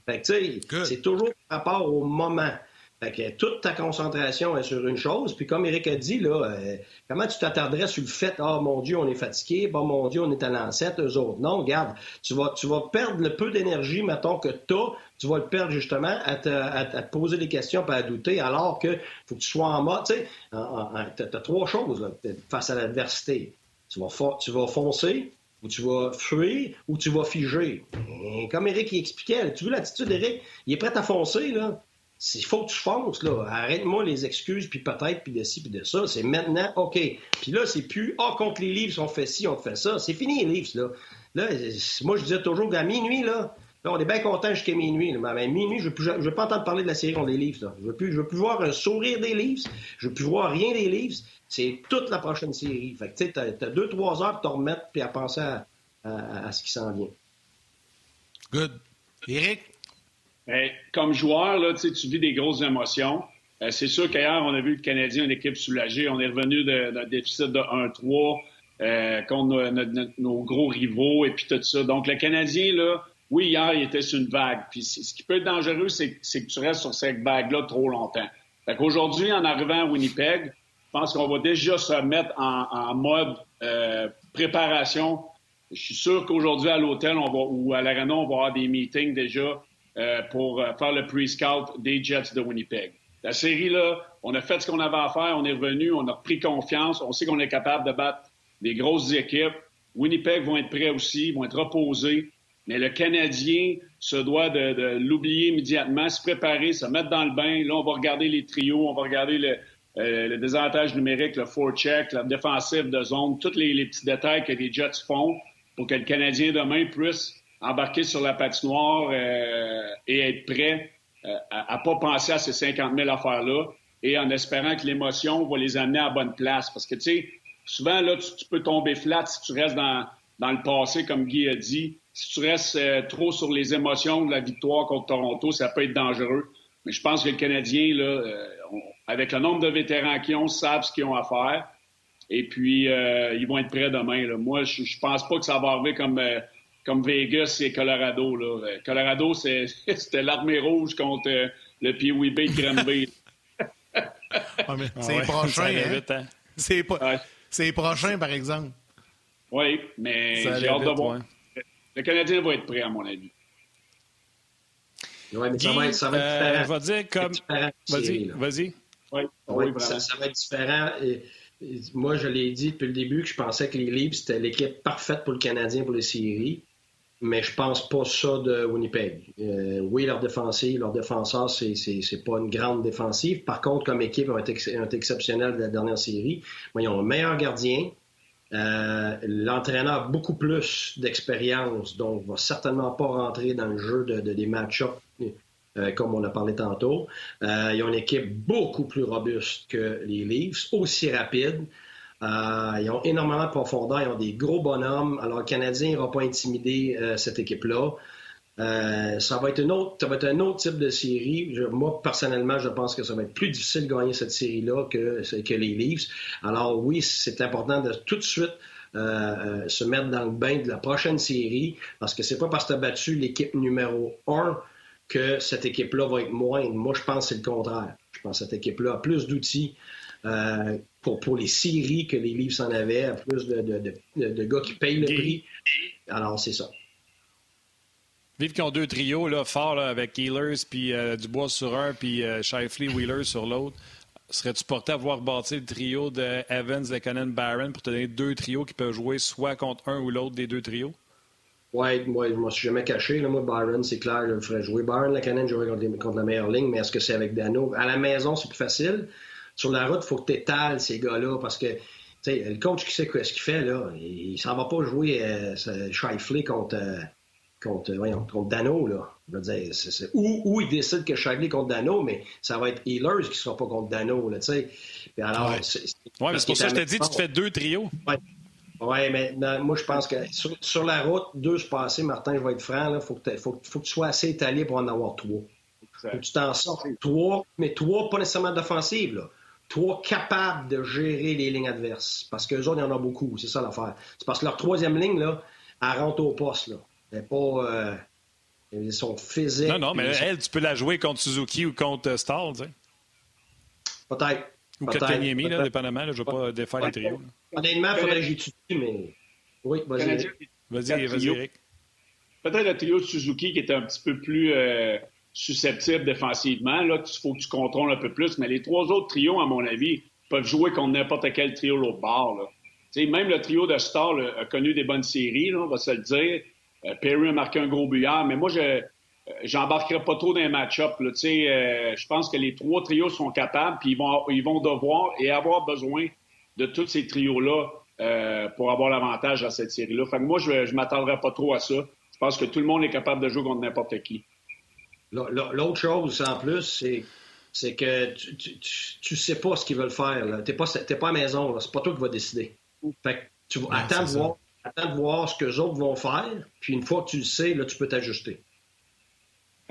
Fait que, tu sais, c'est toujours par rapport au moment. Fait que toute ta concentration est sur une chose. Puis comme Eric a dit, là, euh, comment tu t'attarderais sur le fait, oh mon Dieu, on est fatigué, bon mon Dieu, on est à l'ancêtre, eux autres? Non, regarde, tu vas, perdre le peu d'énergie, mettons, que tu as, tu vas le perdre justement à te, poser des questions, pas à douter, alors que faut que tu sois en mode, tu sais, tu as, trois choses face à l'adversité. Tu vas, tu vas foncer, ou tu vas fuir, ou tu vas figer. comme Eric expliquait, tu veux l'attitude d'Eric, il est prêt à foncer, là. Il faut que tu fonces, là. Arrête-moi les excuses, puis peut-être, puis de ci, puis de ça. C'est maintenant, OK. Puis là, c'est plus, ah, contre les livres, on fait ci, on fait ça. C'est fini, les livres, là. Là, moi, je disais toujours, à minuit, là, là on est bien content jusqu'à minuit. Mais à minuit, je ne veux, pas entendre parler de la série contre les livres, là. Je veux plus, je veux plus voir un sourire des livres. Je veux plus voir rien des livres. C'est toute la prochaine série. Fait que, tu sais, t'as, deux, trois heures pour te remettre, puis à penser à, à ce qui s'en vient. Good. Eric? Comme joueur, là, tu vis des grosses émotions. Euh, c'est sûr qu'hier, on a vu le Canadien, une équipe soulagée. On est revenu d'un déficit de 1-3 euh, contre nos, gros rivaux et puis tout ça. Donc, le Canadien, là, oui, hier, il était sur une vague. Puis ce qui peut être dangereux, c'est que tu restes sur cette vague-là trop longtemps. Fait qu'aujourd'hui, en arrivant à Winnipeg, je pense qu'on va déjà se mettre en, mode euh, préparation. Je suis sûr qu'aujourd'hui, à l'hôtel ou à l'Arena, on va avoir des meetings déjà euh, pour euh, faire le pre-scout des Jets de Winnipeg. La série, là, on a fait ce qu'on avait à faire, on est revenu, on a pris confiance, on sait qu'on est capable de battre des grosses équipes. Winnipeg vont être prêts aussi, vont être reposés. Mais le Canadien se doit de, l'oublier immédiatement, se préparer, se mettre dans le bain. Là, on va regarder les trios, on va regarder le, euh, le désavantage numérique, le forecheck, la défensive de zone, tous les, petits détails que les Jets font pour que le Canadien demain puisse embarquer sur la patinoire euh, et être prêt euh, à ne pas penser à ces 50 000 affaires-là et en espérant que l'émotion va les amener à bonne place. Parce que, tu sais, souvent, là, tu, peux tomber flat si tu restes dans, le passé, comme Guy a dit. Si tu restes euh, trop sur les émotions de la victoire contre Toronto, ça peut être dangereux. Mais je pense que le Canadien, là, avec le nombre de vétérans qu'ils ont, savent ce qu'ils ont à faire. Et puis, ils vont être prêts demain. Là. Moi, je, je pense pas que ça va arriver comme comme Vegas et Colorado. Là. Euh, Colorado, c'était l'armée rouge contre euh, le Pee-Wee Bay de Granby. c'est prochain. Hein? C'est prochain, par exemple. Oui, mais j'ai hâte de voir. Le Canadien va être prêt, à mon avis. Oui, mais ça va être, ça va être euh, différent. dire comme. Vas-y, vas-y. Oui, ça, ça, va être différent. Et, moi, je l'ai dit depuis le début que je pensais que les Leafs, c'était l'équipe parfaite pour le Canadien pour les séries mais je pense pas ça de Winnipeg. Euh, oui, leur défensive, leur défenseur, c'est, c'est, pas une grande défensive. Par contre, comme équipe, ils ont été, exceptionnels de la dernière série. ils ont un meilleur gardien. Euh, l'entraîneur a beaucoup plus d'expérience, donc va certainement pas rentrer dans le jeu de, des match-ups euh, comme on a parlé tantôt. ils ont une équipe beaucoup plus robuste que les Leafs, aussi rapide. Euh, ils ont énormément de profondeur, ils ont des gros bonhommes. Alors, le Canadien n'ira pas intimider euh, cette équipe-là. Euh, ça, va être autre, ça va être un autre type de série. moi, personnellement, je pense que ça va être plus difficile de gagner cette série-là que, les Leafs. Alors, oui, c'est important de tout de suite se mettre dans le bain de la prochaine série parce que c'est pas parce que tu as battu l'équipe numéro un que cette équipe-là va être moindre. Moi, je pense que c'est le contraire. Je pense que cette équipe-là a plus d'outils euh, pour, pour les séries que les livres s'en avaient, plus de, de, de, gars qui payent le prix. Alors, c'est ça. Vive qui ont deux trios là, forts avec Healers, puis euh, Dubois sur un, puis euh, Shifley, Wheeler sur l'autre. Serais-tu porté à voir bâtir le trio de Evans, Lekonen, Barron pour te donner deux trios qui peuvent jouer soit contre un ou l'autre des deux trios? Oui, moi, je ne suis jamais caché. Là. Moi, Byron, c'est clair, je le ferais jouer. Byron, Lekonen jouerait contre, contre, la meilleure ligne, mais est-ce que c'est avec Dano? À la maison, c'est plus facile sur la route, il faut que tu étales ces gars-là parce que le coach qui sait ce qu'il fait, là, il s'en va pas jouer euh, Shifley contre, euh, contre, voyons, contre Dano. Là. Je veux dire, c'est, Ou, il décide que Shifley contre Dano, mais ça va être Healers qui ne sera pas contre Dano. Là, alors, ouais. c'est, mais c'est pour ça que je te dis, tu te fais deux trios. Oui, ouais, mais moi, je pense que sur, la route, deux se passer, Martin, je vais être franc, il faut, faut, que tu sois assez étalé pour en avoir trois. Faut que tu t'en sortes trois, mais trois, pas nécessairement d'offensive. Trois capables de gérer les lignes adverses. Parce qu'eux autres, il y en a beaucoup. C'est ça l'affaire. C'est parce que leur troisième ligne, là, elle rentre au poste. Là. Elle n'est pas. Euh, ils sont physiques. Non, non, mais elle, tu peux la jouer contre Suzuki ou contre euh, Stahl, tu sais. Peut-être. Ou contre Kanyemi, là, dépendamment. je ne vais pas défaire les trios. Honnêtement, il faudrait que j'étudie, mais. Oui, vas-y. Vas-y, vas-y, Eric. Peut-être le trio de Suzuki qui était un petit peu plus. Euh, susceptible défensivement. Là, il faut que tu contrôles un peu plus. Mais les trois autres trios, à mon avis, peuvent jouer contre n'importe quel trio l'autre bord. Là. même le trio de Star a connu des bonnes séries, là, on va se le dire. Euh, Perry a marqué un gros buyard, mais moi, je euh, j'embarquerai pas trop dans les match-up. Euh, je pense que les trois trios sont capables, puis ils vont, ils vont devoir et avoir besoin de tous ces trios-là pour avoir l'avantage à cette série-là. Fait moi, je ne pas trop à ça. Je pense que tout le monde est capable de jouer contre n'importe qui. L'autre chose, en plus, c'est que tu, tu, sais pas ce qu'ils veulent faire. Tu n'es pas, pas à la maison. C'est pas toi qui vas décider. Fait tu vas attendre, de voir, de voir ce que les autres vont faire. Puis une fois que tu le sais, là, tu peux t'ajuster.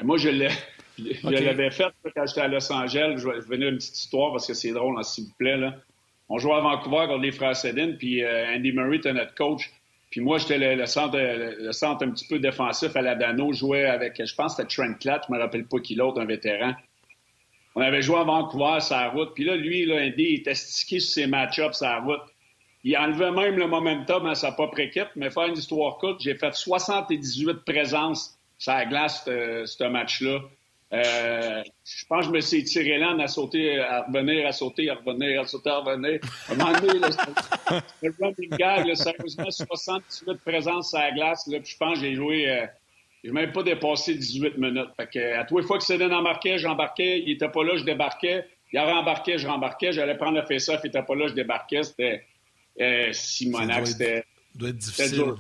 Moi, je l'ai. Je l'avais fait quand j'étais à Los Angeles. Je vais venir une petite histoire parce que c'est drôle, hein, s'il vous plaît. Là. On jouait à Vancouver contre les frères Sedin, puis euh, Andy Murray était notre coach. Puis moi, j'étais le, centre, le centre un petit peu défensif à la Dano. Jouais avec, je pense c'était Trent Clatt, je me rappelle pas qui l'autre, un vétéran. On avait joué à Vancouver, sa route. Puis là, lui, là, Andy, il était stické sur ses match-ups, sa route. Il enlevait même le momentum à sa propre équipe. Mais faire une histoire courte, j'ai fait 78 présences sur la glace, ce match-là. Euh, je pense que je me suis tiré là, à sauter, à revenir, à sauter, à revenir, à sauter, à revenir. À un moment donné, le running gag, là, sérieusement, 78 présences à la glace, là, puis je pense que j'ai joué, euh, j'ai même pas dépassé 18 minutes. Fait que, à tous les fois que Cédine embarquait, j'embarquais, il était pas là, je débarquais. Il rembarqué, je rembarquais, j'allais prendre le face-off, il était pas là, je débarquais. C'était euh, Simonac, c'était... doit être difficile.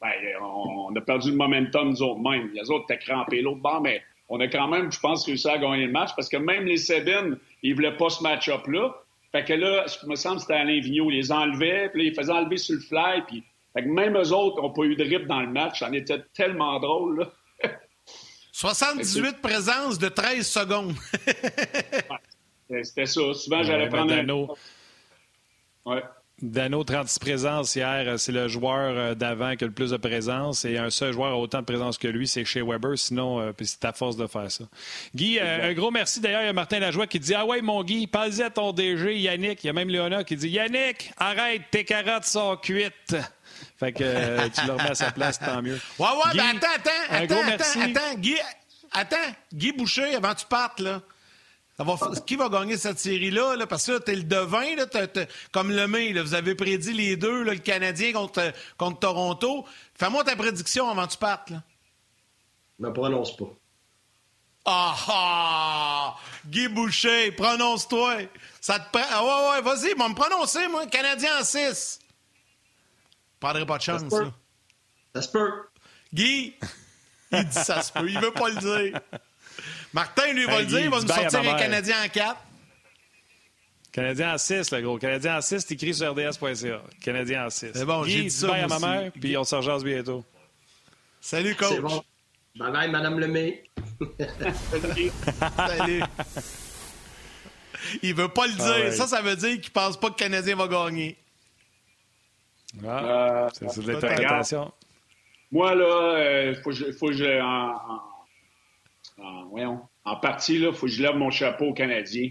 Ben, on, a perdu le momentum, nous autres mêmes. Les autres étaient crampés l'autre bord, mais on a quand même, je pense, réussi à gagner le match parce que même les Sabines, ils voulaient pas ce match-up-là. Fait que là, ce me semble, c'était Alain Vigneault. Ils les enlevaient, puis là, ils faisaient enlever sur le fly, puis... Fait que même eux autres n'ont pas eu de rip dans le match. Ça en était tellement drôle, là. 78 présences de 13 secondes. c'était ça. Souvent, j'allais prendre un... Ouais. Dano, 36 présences hier, euh, c'est le joueur euh, d'avant qui a le plus de présence et un seul joueur a autant de présence que lui, c'est chez Weber. Sinon, euh, c'est à force de faire ça. Guy, un gros merci d'ailleurs. Il y a Martin Lajoie qui dit Ah ouais, mon Guy, parle à ton DG, Yannick. Il y a même Léona qui dit Yannick, arrête, tes carottes sont cuites. Fait que tu le remets à sa place, tant mieux. Ouais, ouais, Guy, attends, attends, attends, attends, attends, Guy, attends, Guy Boucher, avant que tu partes, là qui va gagner cette série-là? Parce que là, t'es le devin, là, comme le mai, vous avez prédit les deux, le Canadien contre, contre Toronto. Fais-moi ta prédiction avant que tu partes. Là. Me prononce pas. Ah ah! Guy Boucher, prononce-toi. Ça te prend. Ah ouais, ouais, vas-y, va me prononcer, moi. Canadien en 6. Prendrai pas de chance, ça. Ça se peut. Guy, il dit ça se peut. Il veut pas le dire. Martin, lui, va le dire, il va nous sortir un Canadien en 4. Canadien en 6, le gros. Canadien en 6, c'est écrit sur rds.ca. Canadien en 6. C'est bon, j'ai dit ça. à ma mère, puis on se rejase bientôt. Salut, coach. Bon. Bye bye, Madame Lemay. Salut. Il veut pas le dire. Ça, ça veut dire qu'il pense pas que le Canadien va gagner. Ah, c'est de l'interprétation. Moi, là, il euh, faut, faut que je. En, en, en partie, il faut que je lève mon chapeau aux Canadiens.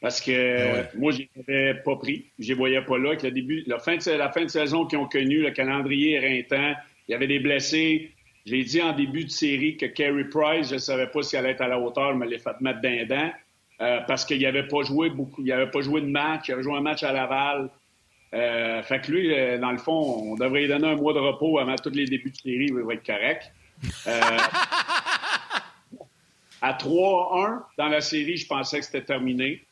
Parce que ah moi, je n'avais pas pris. Je ne les voyais pas là. Avec le début, la fin de, la fin de saison qu'ils ont connu, le calendrier éreintant, il y avait des blessés. J'ai dit en début de série que Carey Price, je ne savais pas s'il allait être à la hauteur, mais l'ai fait mettre d'un euh, parce qu'il n'avait pas joué beaucoup, il n'avait pas joué de match, il avait joué un match à Laval. Euh, fait que lui, euh, dans le fond, on devrait lui donner un mois de repos avant tous les débuts de série, il va être correct. Euh, À 3-1 dans la série, je pensais que c'était terminé.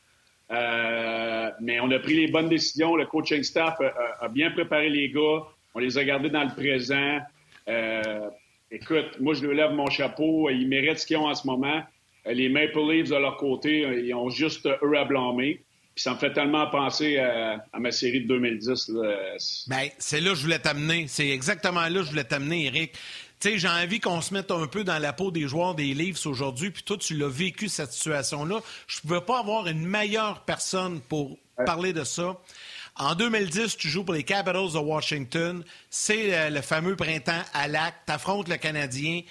Euh, mais on a pris les bonnes décisions. Le coaching staff a, bien préparé les gars. On les a gardés dans le présent. Euh, écoute, moi, je leur lève mon chapeau. Ils méritent ce qu'ils ont en ce moment. Les Maple Leafs, de leur côté, ils ont juste eux à blâmer. Puis ça me fait tellement penser à, ma série de 2010. Ben, c'est là que je voulais t'amener. C'est exactement là que je voulais t'amener, Eric. Tu sais, j'ai envie qu'on se mette un peu dans la peau des joueurs des Leafs aujourd'hui, puis toi, tu l'as vécu, cette situation-là. Je ne pouvais pas avoir une meilleure personne pour parler de ça. En 2010, tu joues pour les Capitals de Washington. C'est euh, le fameux printemps à lac. Tu affrontes le Canadien.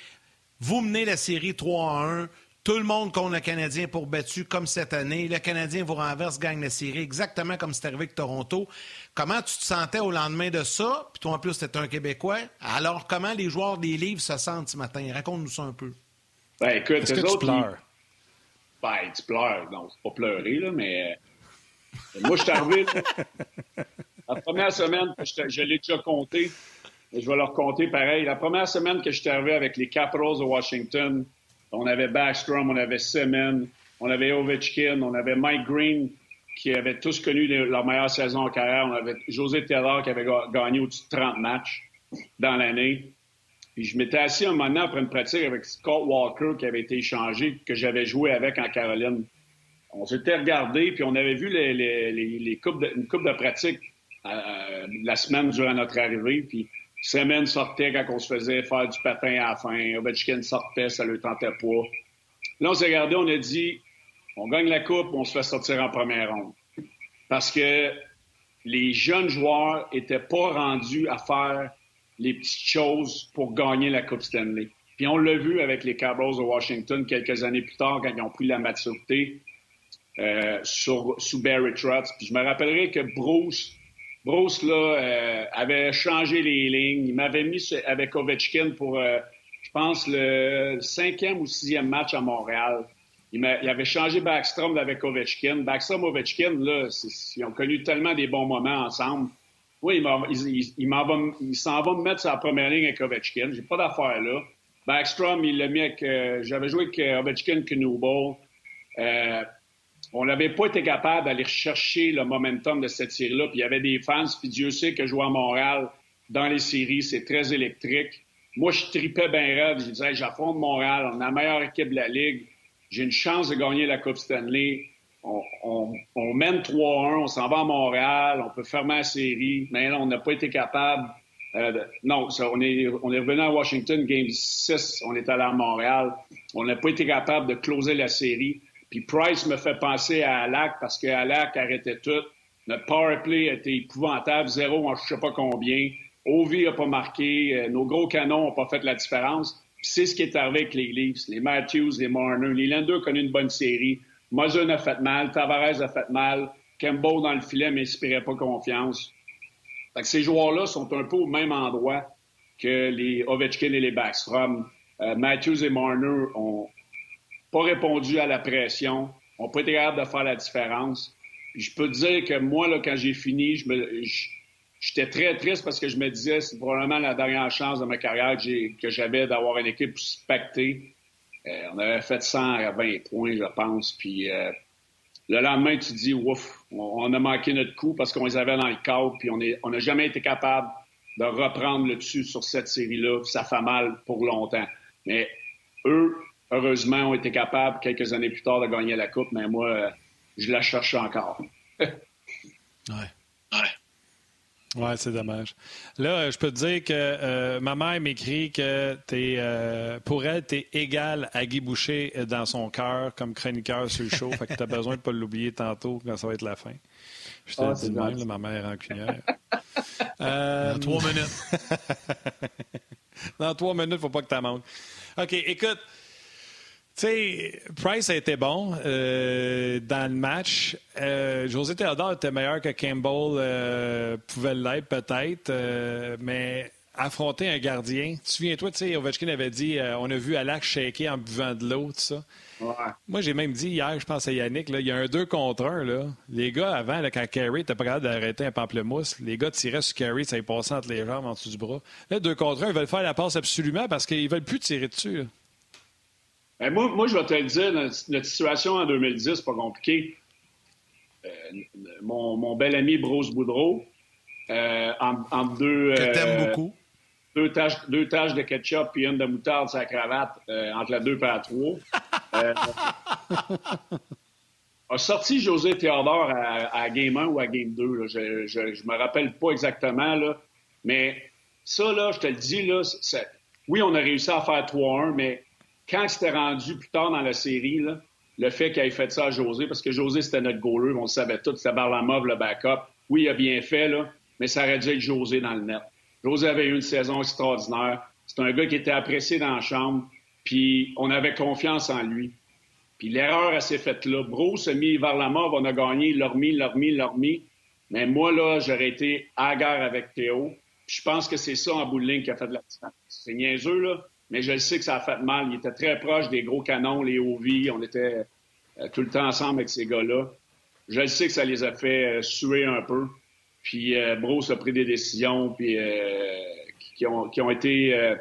Vous menez la série 3 à 1. Tout le monde compte le Canadien pour battu comme cette année. Le Canadien vous renverse, gagne la série, exactement comme c'est arrivé avec Toronto. Comment tu te sentais au lendemain de ça? Puis toi, en plus, tu un Québécois. Alors, comment les joueurs des livres se sentent ce matin? Raconte-nous ça un peu. Ben, écoute, Est-ce que tu pleures? Ben, tu pleures. Non, c'est pas pleurer, là, mais... Euh, moi, je suis arrivé... La première semaine, je, je l'ai déjà compté, je vais leur compter pareil. La première semaine que je suis arrivé avec les Capitals de Washington, on avait Backstrom, on avait Semen, on avait Ovechkin, on avait Mike Green, qui avaient tous connu leur meilleure saison en carrière. On avait José Taylor qui avait gagné au-dessus de 30 matchs dans l'année. Puis je m'étais assis un moment après une pratique avec Scott Walker qui avait été échangé, que j'avais joué avec en Caroline. On s'était regardé, puis on avait vu les, les, les, coupes de, une coupe de pratique euh, la semaine durant notre arrivée. Puis semaine sortait quand on se faisait faire du patin à la fin. Ovechkin sortait, ça le tentait pas. Là, on s'est regardé, on a dit, on gagne la coupe, on se fait sortir en première ronde. Parce que les jeunes joueurs n'étaient pas rendus à faire les petites choses pour gagner la Coupe Stanley. Puis on l'a vu avec les Cowboys de Washington quelques années plus tard quand ils ont pris la maturité euh, sous Barry Trotz. Puis je me rappellerai que Bruce, Bruce là, euh, avait changé les lignes. Il m'avait mis avec Ovechkin pour, euh, je pense, le cinquième ou sixième match à Montréal. Il, il avait changé Backstrom avec Ovechkin. Backstrom Ovechkin, là, ils ont connu tellement des bons moments ensemble. Oui, il, s'en va me mettre sur la première ligne avec Ovechkin. J'ai pas d'affaire là. Backstrom, il l'a mis avec. Euh, j'avais joué avec Ovechkin Knubel. On n'avait pas été capable d'aller chercher le momentum de cette série-là. Puis il y avait des fans, puis Dieu sait que jouer à Montréal dans les séries, c'est très électrique. Moi, je tripais bien raide. Je disais, j'affronte Montréal, on a la meilleure équipe de la Ligue. J'ai une chance de gagner la Coupe Stanley. On, mène 3-1, on s'en va à Montréal, on peut fermer la série. Mais là, on n'a pas été capable. Euh, non, on, est, on est revenu à Washington, Game 6, on est allé à Montréal. On n'a pas été capable de closer la série. Puis Price me fait penser à Alak parce que Alak arrêtait tout. Notre power play était épouvantable, zéro en je sais pas combien. Ovi n'a pas marqué, euh, nos gros canons n'ont pas fait la différence. c'est ce qui est arrivé avec les Leafs, les Matthews, les Marner. Les Landers ont connu une bonne série. Muzzin a fait mal, Tavares a fait mal, Campbell dans le filet m'inspirait pas confiance. Fait ces joueurs-là sont un peu au même endroit que les Ovechkin et les Backstrom. Euh, Matthews et Marner ont pas répondu à la pression, ont pas été capables de faire la différence. je peux te dire que moi, là, quand j'ai fini, je j'étais très triste parce que je me disais c'est probablement la dernière chance de ma carrière que j'avais d'avoir une équipe spectée. Euh, on avait fait 120 points, je pense. Puis euh, le lendemain, tu te dis, ouf, on, a manqué notre coup parce qu'on les avait dans le cadre, puis on n'a jamais été capable de reprendre le dessus sur cette série-là. Ça fait mal pour longtemps. Mais eux, heureusement, ont été capables, quelques années plus tard, de gagner la Coupe, mais moi, euh, je la cherche encore. ouais. Ouais. Oui, c'est dommage. Là, je peux te dire que euh, ma mère m'écrit que es, euh, pour elle, tu es égal à Guy Boucher dans son cœur comme chroniqueur sur le show. fait que tu as besoin de ne pas l'oublier tantôt quand ça va être la fin. Je te ah, dis même, ma mère en cuillère. euh... Dans trois minutes. dans trois minutes, il ne faut pas que tu manques. OK, écoute. Tu sais, Price a été bon euh, dans le match. Euh, José Théodore était meilleur que Campbell euh, pouvait l'être peut-être, mais affronter un gardien, tu souviens-toi, tu sais, Ovechkin avait dit on a vu Alak shaker en buvant de l'eau, tout ça. Moi, j'ai même dit hier, je pense à Yannick, là, il y a un 2 contre 1. Là. Les gars, avant, là, quand Carey n'était pas capable d'arrêter un pamplemousse, les gars tiraient sur Carey, ça y passait entre les jambes, en dessous du bras. Là, 2 contre 1, ils veulent faire la passe absolument parce qu'ils veulent plus tirer dessus. Ben, moi, moi, je vais te le dire, notre, situation en 2010, c'est pas compliqué. Euh, mon, mon, bel ami Bruce Boudreau, euh, en, deux. Que t'aimes euh, beaucoup. Deux tâches, deux tâches de ketchup puis une de moutarde sa cravate entre la deux et la trois. a sorti José Théodore à, Game 1 ou à Game 2. Je, je, me rappelle pas exactement. Là. Mais ça, là, je te le dis, là, oui, on a réussi à faire 3-1, mais quand c'était rendu plus tard dans la série, le fait qu'il ait fait ça à José, parce que José, c'était notre goaler, on le savait tout, c'était Barlamov, le backup. Oui, il a bien fait, mais ça aurait dû être José dans le net. José avait eu une saison extraordinaire. C'est un gars qui était apprécié dans la chambre, puis on avait confiance en lui. Puis l'erreur, elle s'est faite là. Bruce a mis Varlamov, on a gagné, l'a remis, l'a remis, l'a remis. Mais moi, là, j'aurais été à guerre avec Théo. Puis je pense que c'est ça en bout de ligne qui a fait de la différence. C'est niaiseux, là, mais je sais que ça a fait mal. Il était très proche des gros canons, les OV. On était euh, tout le temps ensemble avec ces gars-là. Je sais que ça les a fait euh, suer un peu. Puis euh, Bruce a pris des décisions puis, qui, ont, qui ont été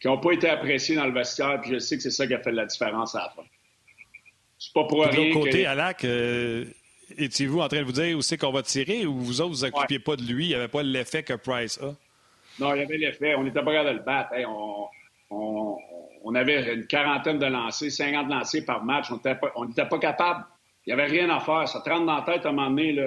qui n'ont pas été appréciées dans le vestiaire. Puis je sais que c'est ça qui a fait la différence à la fin. C'est pas pour rien. De l'autre côté, Alak, étiez-vous en train de vous dire où c'est qu'on va tirer ou vous autres, vous occupiez pas de lui? Il n'y avait pas l'effet que Price a? Non, il y avait l'effet. On était pas capable de le battre. on, on, avait une quarantaine de lancers, 50 lancers par match. On n'était pas, capable. Il n'y avait rien à faire. Ça te rentre dans la tête à un moment donné.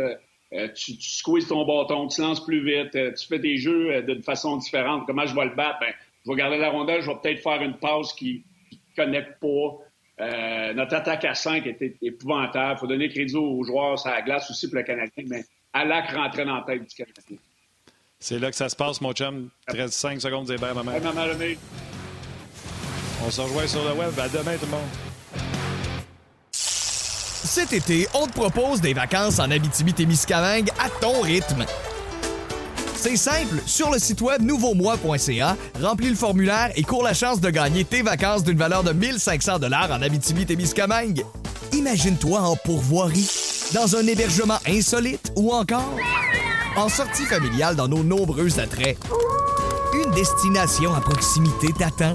Euh, tu, tu squeezes ton bâton, tu lances plus vite, euh, tu fais des jeux euh, d'une façon différente. Comment je vais le battre? Ben, je vais garder la rondelle, je vais peut-être faire une passe qui ne connecte pas. Euh, notre attaque à 5 était épouvantable. Il faut donner crédit aux joueurs la glace aussi pour le Canadien, mais Alak rentrait dans la tête du Canadien. C'est là que ça se passe, mon chum. 13, 5 secondes, c'est bien, maman. Hey, maman On se rejoint sur le web. À demain, tout le monde. Cet été, on te propose des vacances en Abitibi-Témiscamingue à ton rythme. C'est simple, sur le site web nouveaumois.ca, remplis le formulaire et cours la chance de gagner tes vacances d'une valeur de 1500 dollars en Abitibi-Témiscamingue. Imagine-toi en pourvoirie, dans un hébergement insolite ou encore en sortie familiale dans nos nombreux attraits. Une destination à proximité t'attend.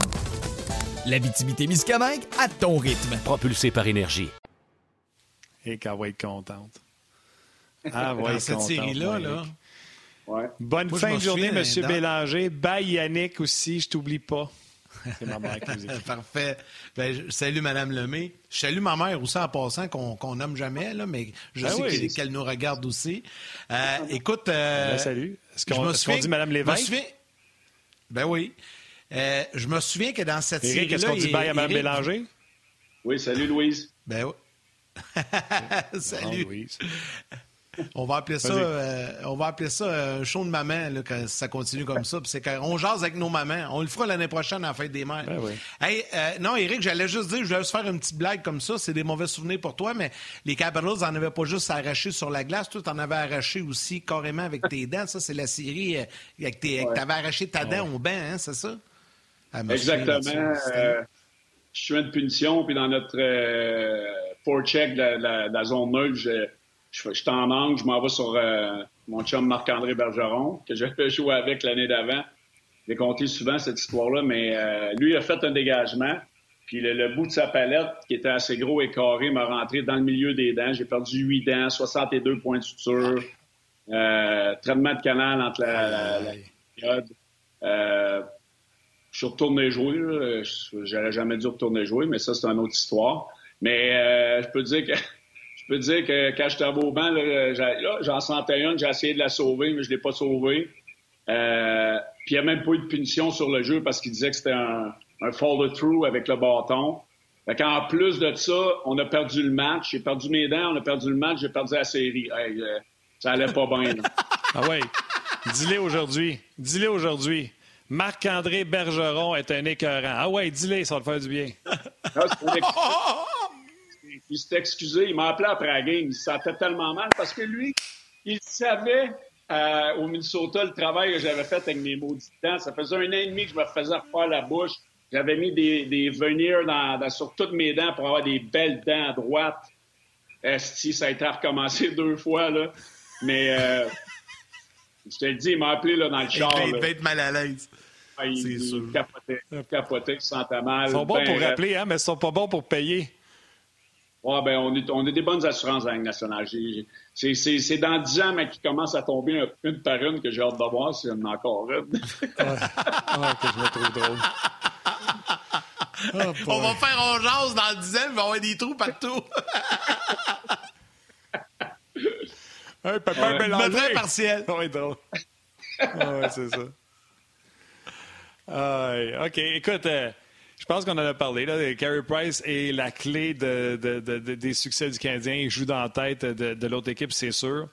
L'Abitibi-Témiscamingue à ton rythme. Propulsé par énergie. Et qu'elle va être contente. Ah, va Dans être cette série-là, là. Ouais. Bonne Moi, fin de journée, dans- Bélanger. Bye, Yannick aussi, je t'oublie pas. C'est ma mère qui nous. Parfait. Ben, je salue Mme Lemay. Je salue ma mère aussi en passant, qu'on qu'on nomme jamais, là, mais je Ben sais oui. qu'elle- nous regarde aussi. Euh, écoute. euh, Ben, salut. Est-ce je qu'on qu'on souviens- dit Mme je me Lévesque? souviens- Ben oui. Euh, je me souviens que dans cette Eric, est-ce série-là. qu'on dit bye à Mme Bélanger? Oui, salut Louise. Ben oui. Salut. Ah, Louise. On va appeler ça, euh, on va appeler ça euh, un show de maman là, quand ça continue comme ça. Puis c'est qu'on jase avec nos mamans. On le fera l'année prochaine à la fête des mères. Ben oui. Hey, euh, non, Eric, j'allais juste dire, je voulais juste faire une petite blague comme ça. C'est des mauvais souvenirs pour toi, mais les Capitals en avaient pas juste arraché sur la glace. Toi, t'en avais arraché aussi carrément avec tes dents. Ça, c'est la série euh, avec tes, que t'avais arraché ta dent au banc, hein, c'est ça? Ah, me souviens de Exactement. Euh, je suis une punition, puis dans notre euh, forecheck de la, la- zone neutre, je, je, je t'en manque, je m'en vais sur euh, mon chum Marc-André Bergeron, que j'avais joué avec l'année d'avant. J'ai compté souvent cette histoire-là, mais euh, lui a fait un dégagement, puis le, le bout de sa palette, qui était assez gros et carré, m'a rentré dans le milieu des dents. J'ai perdu 8 dents, 62 points de suture, euh, traitement de canal entre la, la- la période. Je suis retourné jouer. là. J'aurais jamais dû retourner jouer, mais ça, c'est une autre histoire. Mais euh, je peux dire que je peux dire que quand j'étais au banc, là, j'en sentais une, j'ai essayé de la sauver, mais je l'ai pas sauvée. Euh, puis il n'y a même pas eu de punition sur le jeu parce qu'il disait que c'était un, un follow-through avec le bâton. Fait en plus de ça, on a perdu le match. J'ai perdu mes dents, on a perdu le match, j'ai perdu la série. Hey, euh, ça allait pas bien. Ah ouais. Dis-le aujourd'hui. Dis-le aujourd'hui. Marc-André Bergeron est un écœurant. Ah ouais, dis-le, ça va te faire du bien. Il s'est excusé, il m'a appelé après la game. Il se sentait tellement mal parce que lui, il savait euh, au Minnesota le travail que j'avais fait avec mes maudits dents. Ça faisait un an et demi que je me faisais refaire la bouche. J'avais mis des, des sur toutes mes dents pour avoir des belles dents à droite. Esti, ça a été recommencé deux fois, là. Mais euh, je te le dis, il m'a appelé là, dans le char. il devait être mal à l'aise. Ah, il, c'est il sûr. capotait, il capotait, il se sentait mal. Ils sont bons Ben, pour euh, rappeler, hein, mais ils sont pas bons pour payer. Ouais, ben, on, est, on a des bonnes assurances à la nationale. J'ai- j'ai- C'est, c'est, c'est dans 10 ans, mais qui commence à tomber un- une par une que j'ai hâte de voir s'il y en a encore une. Ah, que je me trouve drôle. Ah, On va faire on jase dans le dizaine, il va y avoir des trous partout. Hey, papa Ouais. Bélanger. Me très partiel. Ouais, drôle. Ah ouais, c'est ça. Ah, ouais. OK, écoute, euh, je pense qu'on en a parlé. Là. Carey Price est la clé de, de- de- de- des succès du Canadien. Il joue dans la tête de, de l'autre équipe, c'est sûr.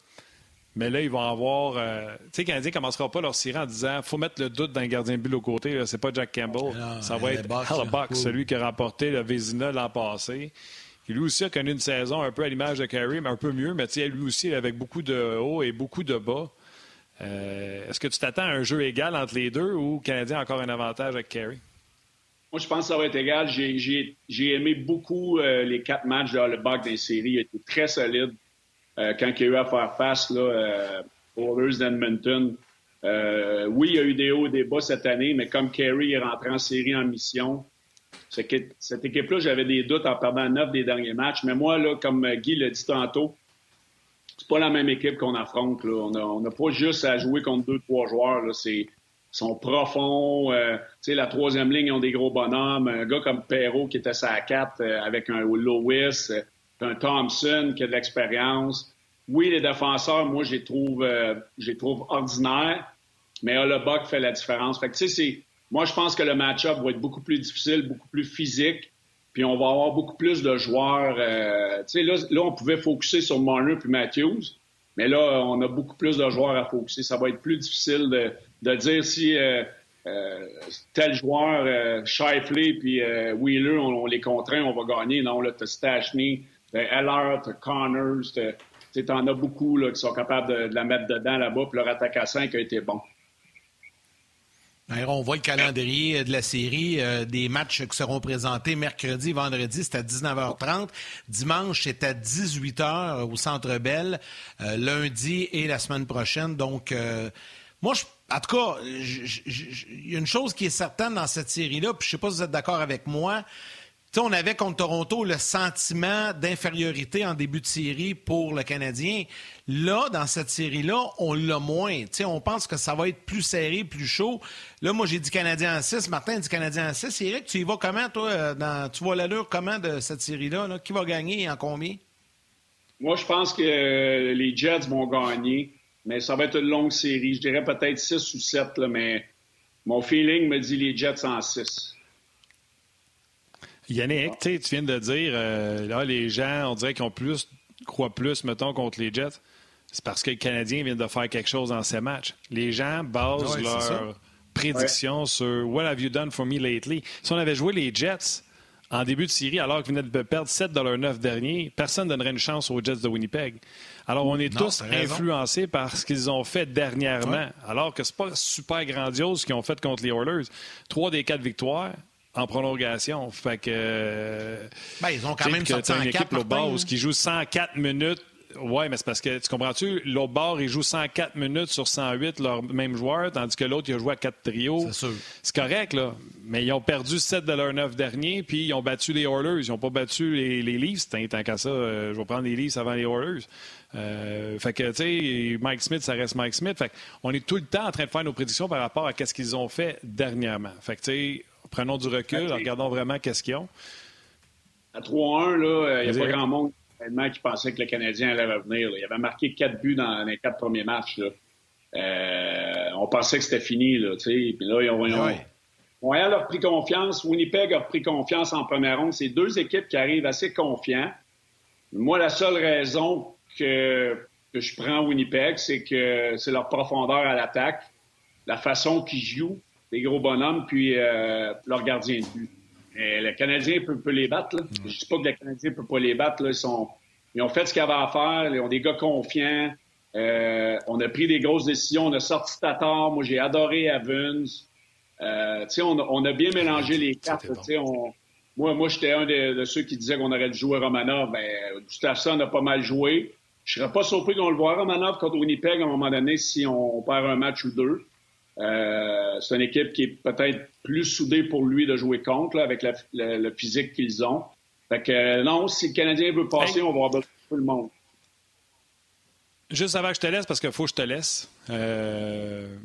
Mais là, ils vont avoir. euh, tu sais, le Canadien ne commencera pas leur série en disant faut mettre le doute dans le gardien de but l'autre côté. C'est pas Jack Campbell. Non, ça va être. Hellebuck, Ouh. celui qui a remporté le Vézina l'an passé. Lui aussi a connu une saison un peu à l'image de Carey, mais un peu mieux. Mais lui aussi, avec beaucoup de hauts et beaucoup de bas. Euh, Est-ce que tu t'attends à un jeu égal entre les deux ou le Canadien a encore un avantage avec Carey? Moi, je pense que ça va être égal. J'ai, aimé beaucoup euh, les quatre matchs de Hollebuck des séries. Il était très solide euh, quand il y a eu à faire face là, aux Oilers d'Edmonton. Oui, il y a eu des hauts et des bas cette année, mais comme Carey est rentré en série en mission, cette équipe- cette équipe-là, j'avais des doutes en perdant neuf des derniers matchs. Mais moi, là, comme Guy l'a dit tantôt, c'est pas la même équipe qu'on affronte. Là. On n'a pas juste à jouer contre deux, trois joueurs. Là. C'est, sont profonds. euh, la troisième ligne, ils ont des gros bonhommes. Un gars comme Perrault qui était sa 4 avec un Lewis, euh, un Thompson qui a de l'expérience. Oui, les défenseurs, moi, je les trouve, euh, je les trouve ordinaires, mais Hollebuck fait la différence. Fait que, c'est, moi, je pense que le match-up va être beaucoup plus difficile, beaucoup plus physique. Puis on va avoir beaucoup plus de joueurs. Euh, tu sais, là, là, on pouvait focuser sur Marner puis Matthews, mais là, on a beaucoup plus de joueurs à focuser. Ça va être plus difficile de, de dire si euh, euh, tel joueur, euh, Shifley puis euh, Wheeler, on, les contraint, on va gagner. Non, là, t'as Stachny, t'as Eller, t'as Connors, t'en as beaucoup là, qui sont capables de, de la mettre dedans là-bas, puis leur attaque à 5 a été bon. On voit le calendrier de la série, euh, des matchs qui seront présentés mercredi, vendredi, c'est à 19h30. Dimanche, c'est à 18h au Centre Bell. Euh, lundi et la semaine prochaine. Donc, euh, moi, je, en tout cas, il y a une chose qui est certaine dans cette série-là, puis je sais pas si vous êtes d'accord avec moi on avait contre Toronto le sentiment d'infériorité en début de série pour le Canadien. Là, dans cette série-là, on l'a moins. on pense que ça va être plus serré, plus chaud. Là, moi, j'ai dit Canadien en 6. Martin dit Canadien en 6. Eric, tu y vas comment, toi? Euh, tu vois l'allure comment de cette série-là? Qui va gagner et en combien? Moi, je pense que euh, les Jets vont gagner, mais ça va être une longue série. Je dirais peut-être 6 ou 7, mais mon feeling me dit les Jets en 6. Yannick, tu viens de dire, euh, là, les gens, on dirait qu'ils ont plus, croient plus, mettons, contre les Jets. C'est parce que les Canadiens viennent de faire quelque chose dans ces matchs. Les gens basent leurs prédictions sur What have you done for me lately? Si on avait joué les Jets en début de série, alors qu'ils venaient de perdre 7 dans leur 9 dernier, personne ne donnerait une chance aux Jets de Winnipeg. Alors, on est tous influencés par ce qu'ils ont fait dernièrement, alors que c'est pas super grandiose ce qu'ils ont fait contre les Oilers. Trois des quatre victoires, en prolongation. Fait que. Ben, ils ont quand même sorti une équipe au bord qui joue 104 minutes. Oui, mais c'est parce que, tu comprends-tu, l'autre bord, il joue 104 minutes sur 108, leur même joueur, tandis que l'autre, il a joué à 4 trios. C'est correct, là. Mais ils ont perdu 7 de leurs 9 derniers, puis ils ont battu les Oilers. Ils n'ont pas battu les, les Leafs. Tant, qu'à ça, euh, je vais prendre les Leafs avant les Oilers. Euh, fait que, tu sais, Mike Smith, ça reste Mike Smith. Fait on est tout le temps en train de faire nos prédictions par rapport à ce qu'ils ont fait dernièrement. Fait que, tu sais, Prenons du recul, regardons vraiment qu'est-ce qu'ils ont. À 3-1, il n'y a pas grand monde qui pensait que le Canadien allait revenir. Il avait marqué quatre buts dans les quatre premiers matchs. Euh, on pensait que c'était fini. Là, Puis là, ils ont, Montréal a repris confiance. Winnipeg a repris confiance en première ronde. C'est deux équipes qui arrivent assez confiants. Moi, la seule raison que, que je prends Winnipeg, c'est que c'est leur profondeur à l'attaque, la façon qu'ils jouent des gros bonhommes, puis euh, leur gardien de but. Et le Canadien peut, les battre. Là. Je ne dis pas que le Canadien ne peut pas les battre. Là. Ils, sont, ils ont fait ce qu'ils avaient à faire. Ils ont des gars confiants. Euh, on a pris des grosses décisions. On a sorti Tatar. Moi, j'ai adoré Evans. Euh, on, on, a bien mélangé les cartes. On, moi, moi j'étais un de, ceux qui disaient qu'on aurait dû jouer Romanov. Ben, Gustafsson a pas mal joué. Je serais pas surpris qu'on le voit Romanov contre Winnipeg à un moment donné si on perd un match ou deux. Euh, c'est une équipe qui est peut-être plus soudée pour lui de jouer contre, avec le physique qu'ils ont. Fait que euh, non, si le Canadien veut passer, on va avoir tout le monde. Juste avant que je te laisse, parce qu'il faut que je te laisse. Euh,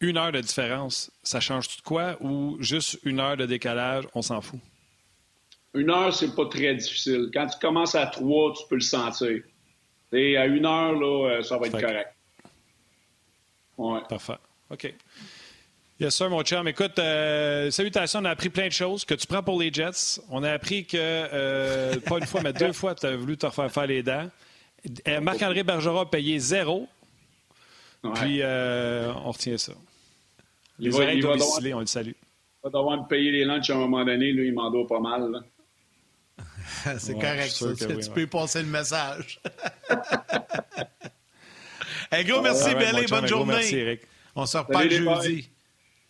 une heure de différence, ça change tout de quoi? Ou juste une heure de décalage, on s'en fout? Une heure, c'est pas très difficile. Quand tu commences à trois, tu peux le sentir. Et à une heure, là, ça va être correct. Ouais. Parfait. OK. Yes, sir, mon chum. Écoute, euh, salutations, on a appris plein de choses que tu prends pour les Jets. On a appris que, euh, pas une fois, mais deux fois, tu as voulu te refaire faire les dents. Euh, Marc-André Bergeron a payé zéro. Puis, on retient ça. Les va, oreilles domicilées, on le salue. Il va devoir me payer les lunchs à un moment donné. Lui, il m'en doit pas mal. C'est correct, ça. tu, peux passer le message. Un gros merci, Belle, bonne journée. Merci, Eric. On se reparle jeudi.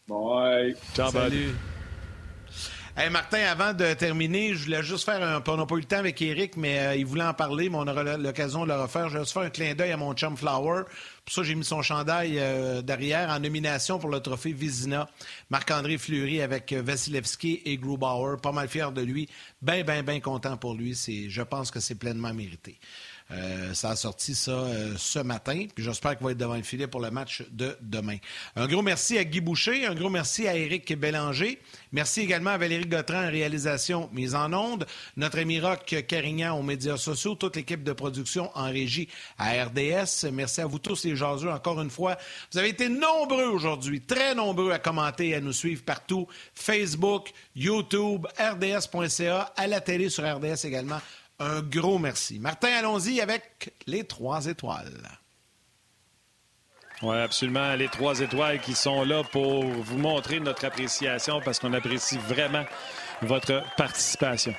Bye. Ciao, Salut. Hey Martin, avant de terminer, je voulais juste faire un. On n'a pas eu le temps avec Eric, mais euh, il voulait en parler, mais on aura l'occasion de le refaire. Je vais juste faire un clin d'œil à mon chum Flower. Pour ça, j'ai mis son chandail euh, derrière en nomination pour le trophée Vizina. Marc-André Fleury avec euh, Vasilevski et Grubauer. Pas mal fier de lui. Bien, bien, bien content pour lui. Je pense que c'est pleinement mérité. Euh, ça a sorti ça euh, ce matin. Puis j'espère qu'il va être devant le filet pour le match de demain. Un gros merci à Guy Boucher. Un gros merci à Éric Bélanger. Merci également à Valérie Gautran en réalisation mise en onde. Notre ami Rock Carignan aux médias sociaux. Toute l'équipe de production en régie à RDS. Merci à vous tous les jaseux encore une fois. Vous avez été nombreux aujourd'hui, très nombreux à commenter et à nous suivre partout. Facebook, YouTube, RDS.ca, à la télé sur RDS également. Un gros merci. Martin, allons-y avec les trois étoiles. Oui, absolument. Les trois étoiles qui sont là pour vous montrer notre appréciation parce qu'on apprécie vraiment votre participation.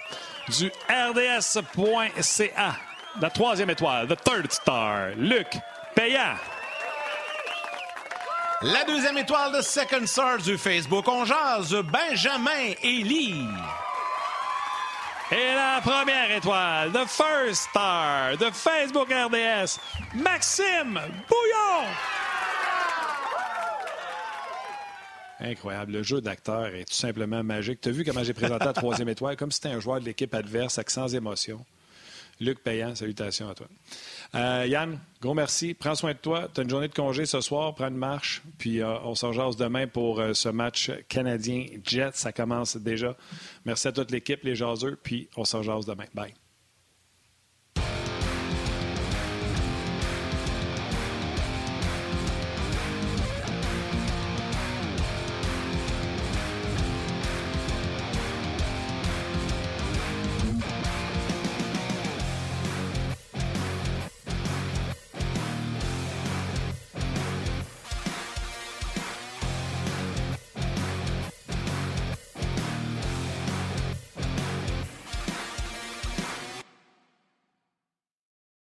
Du RDS.ca, la troisième étoile, The Third Star, Luc Payant. La deuxième étoile de Second Star du Facebook, on jase Benjamin Elie. Et la première étoile, The First Star de Facebook RDS, Maxime Bouillon. Incroyable. Le jeu d'acteur est tout simplement magique. Tu as vu comment j'ai présenté la troisième étoile, comme si c'était un joueur de l'équipe adverse avec sans émotion. Luc Payant, salutations à toi. Euh, Yann, gros merci. Prends soin de toi. Tu as une journée de congé ce soir. Prends une marche. Puis euh, on s'en jase demain pour euh, ce match canadien-Jet. Ça commence déjà. Merci à toute l'équipe, les jaseux. Puis on s'en jase demain. Bye.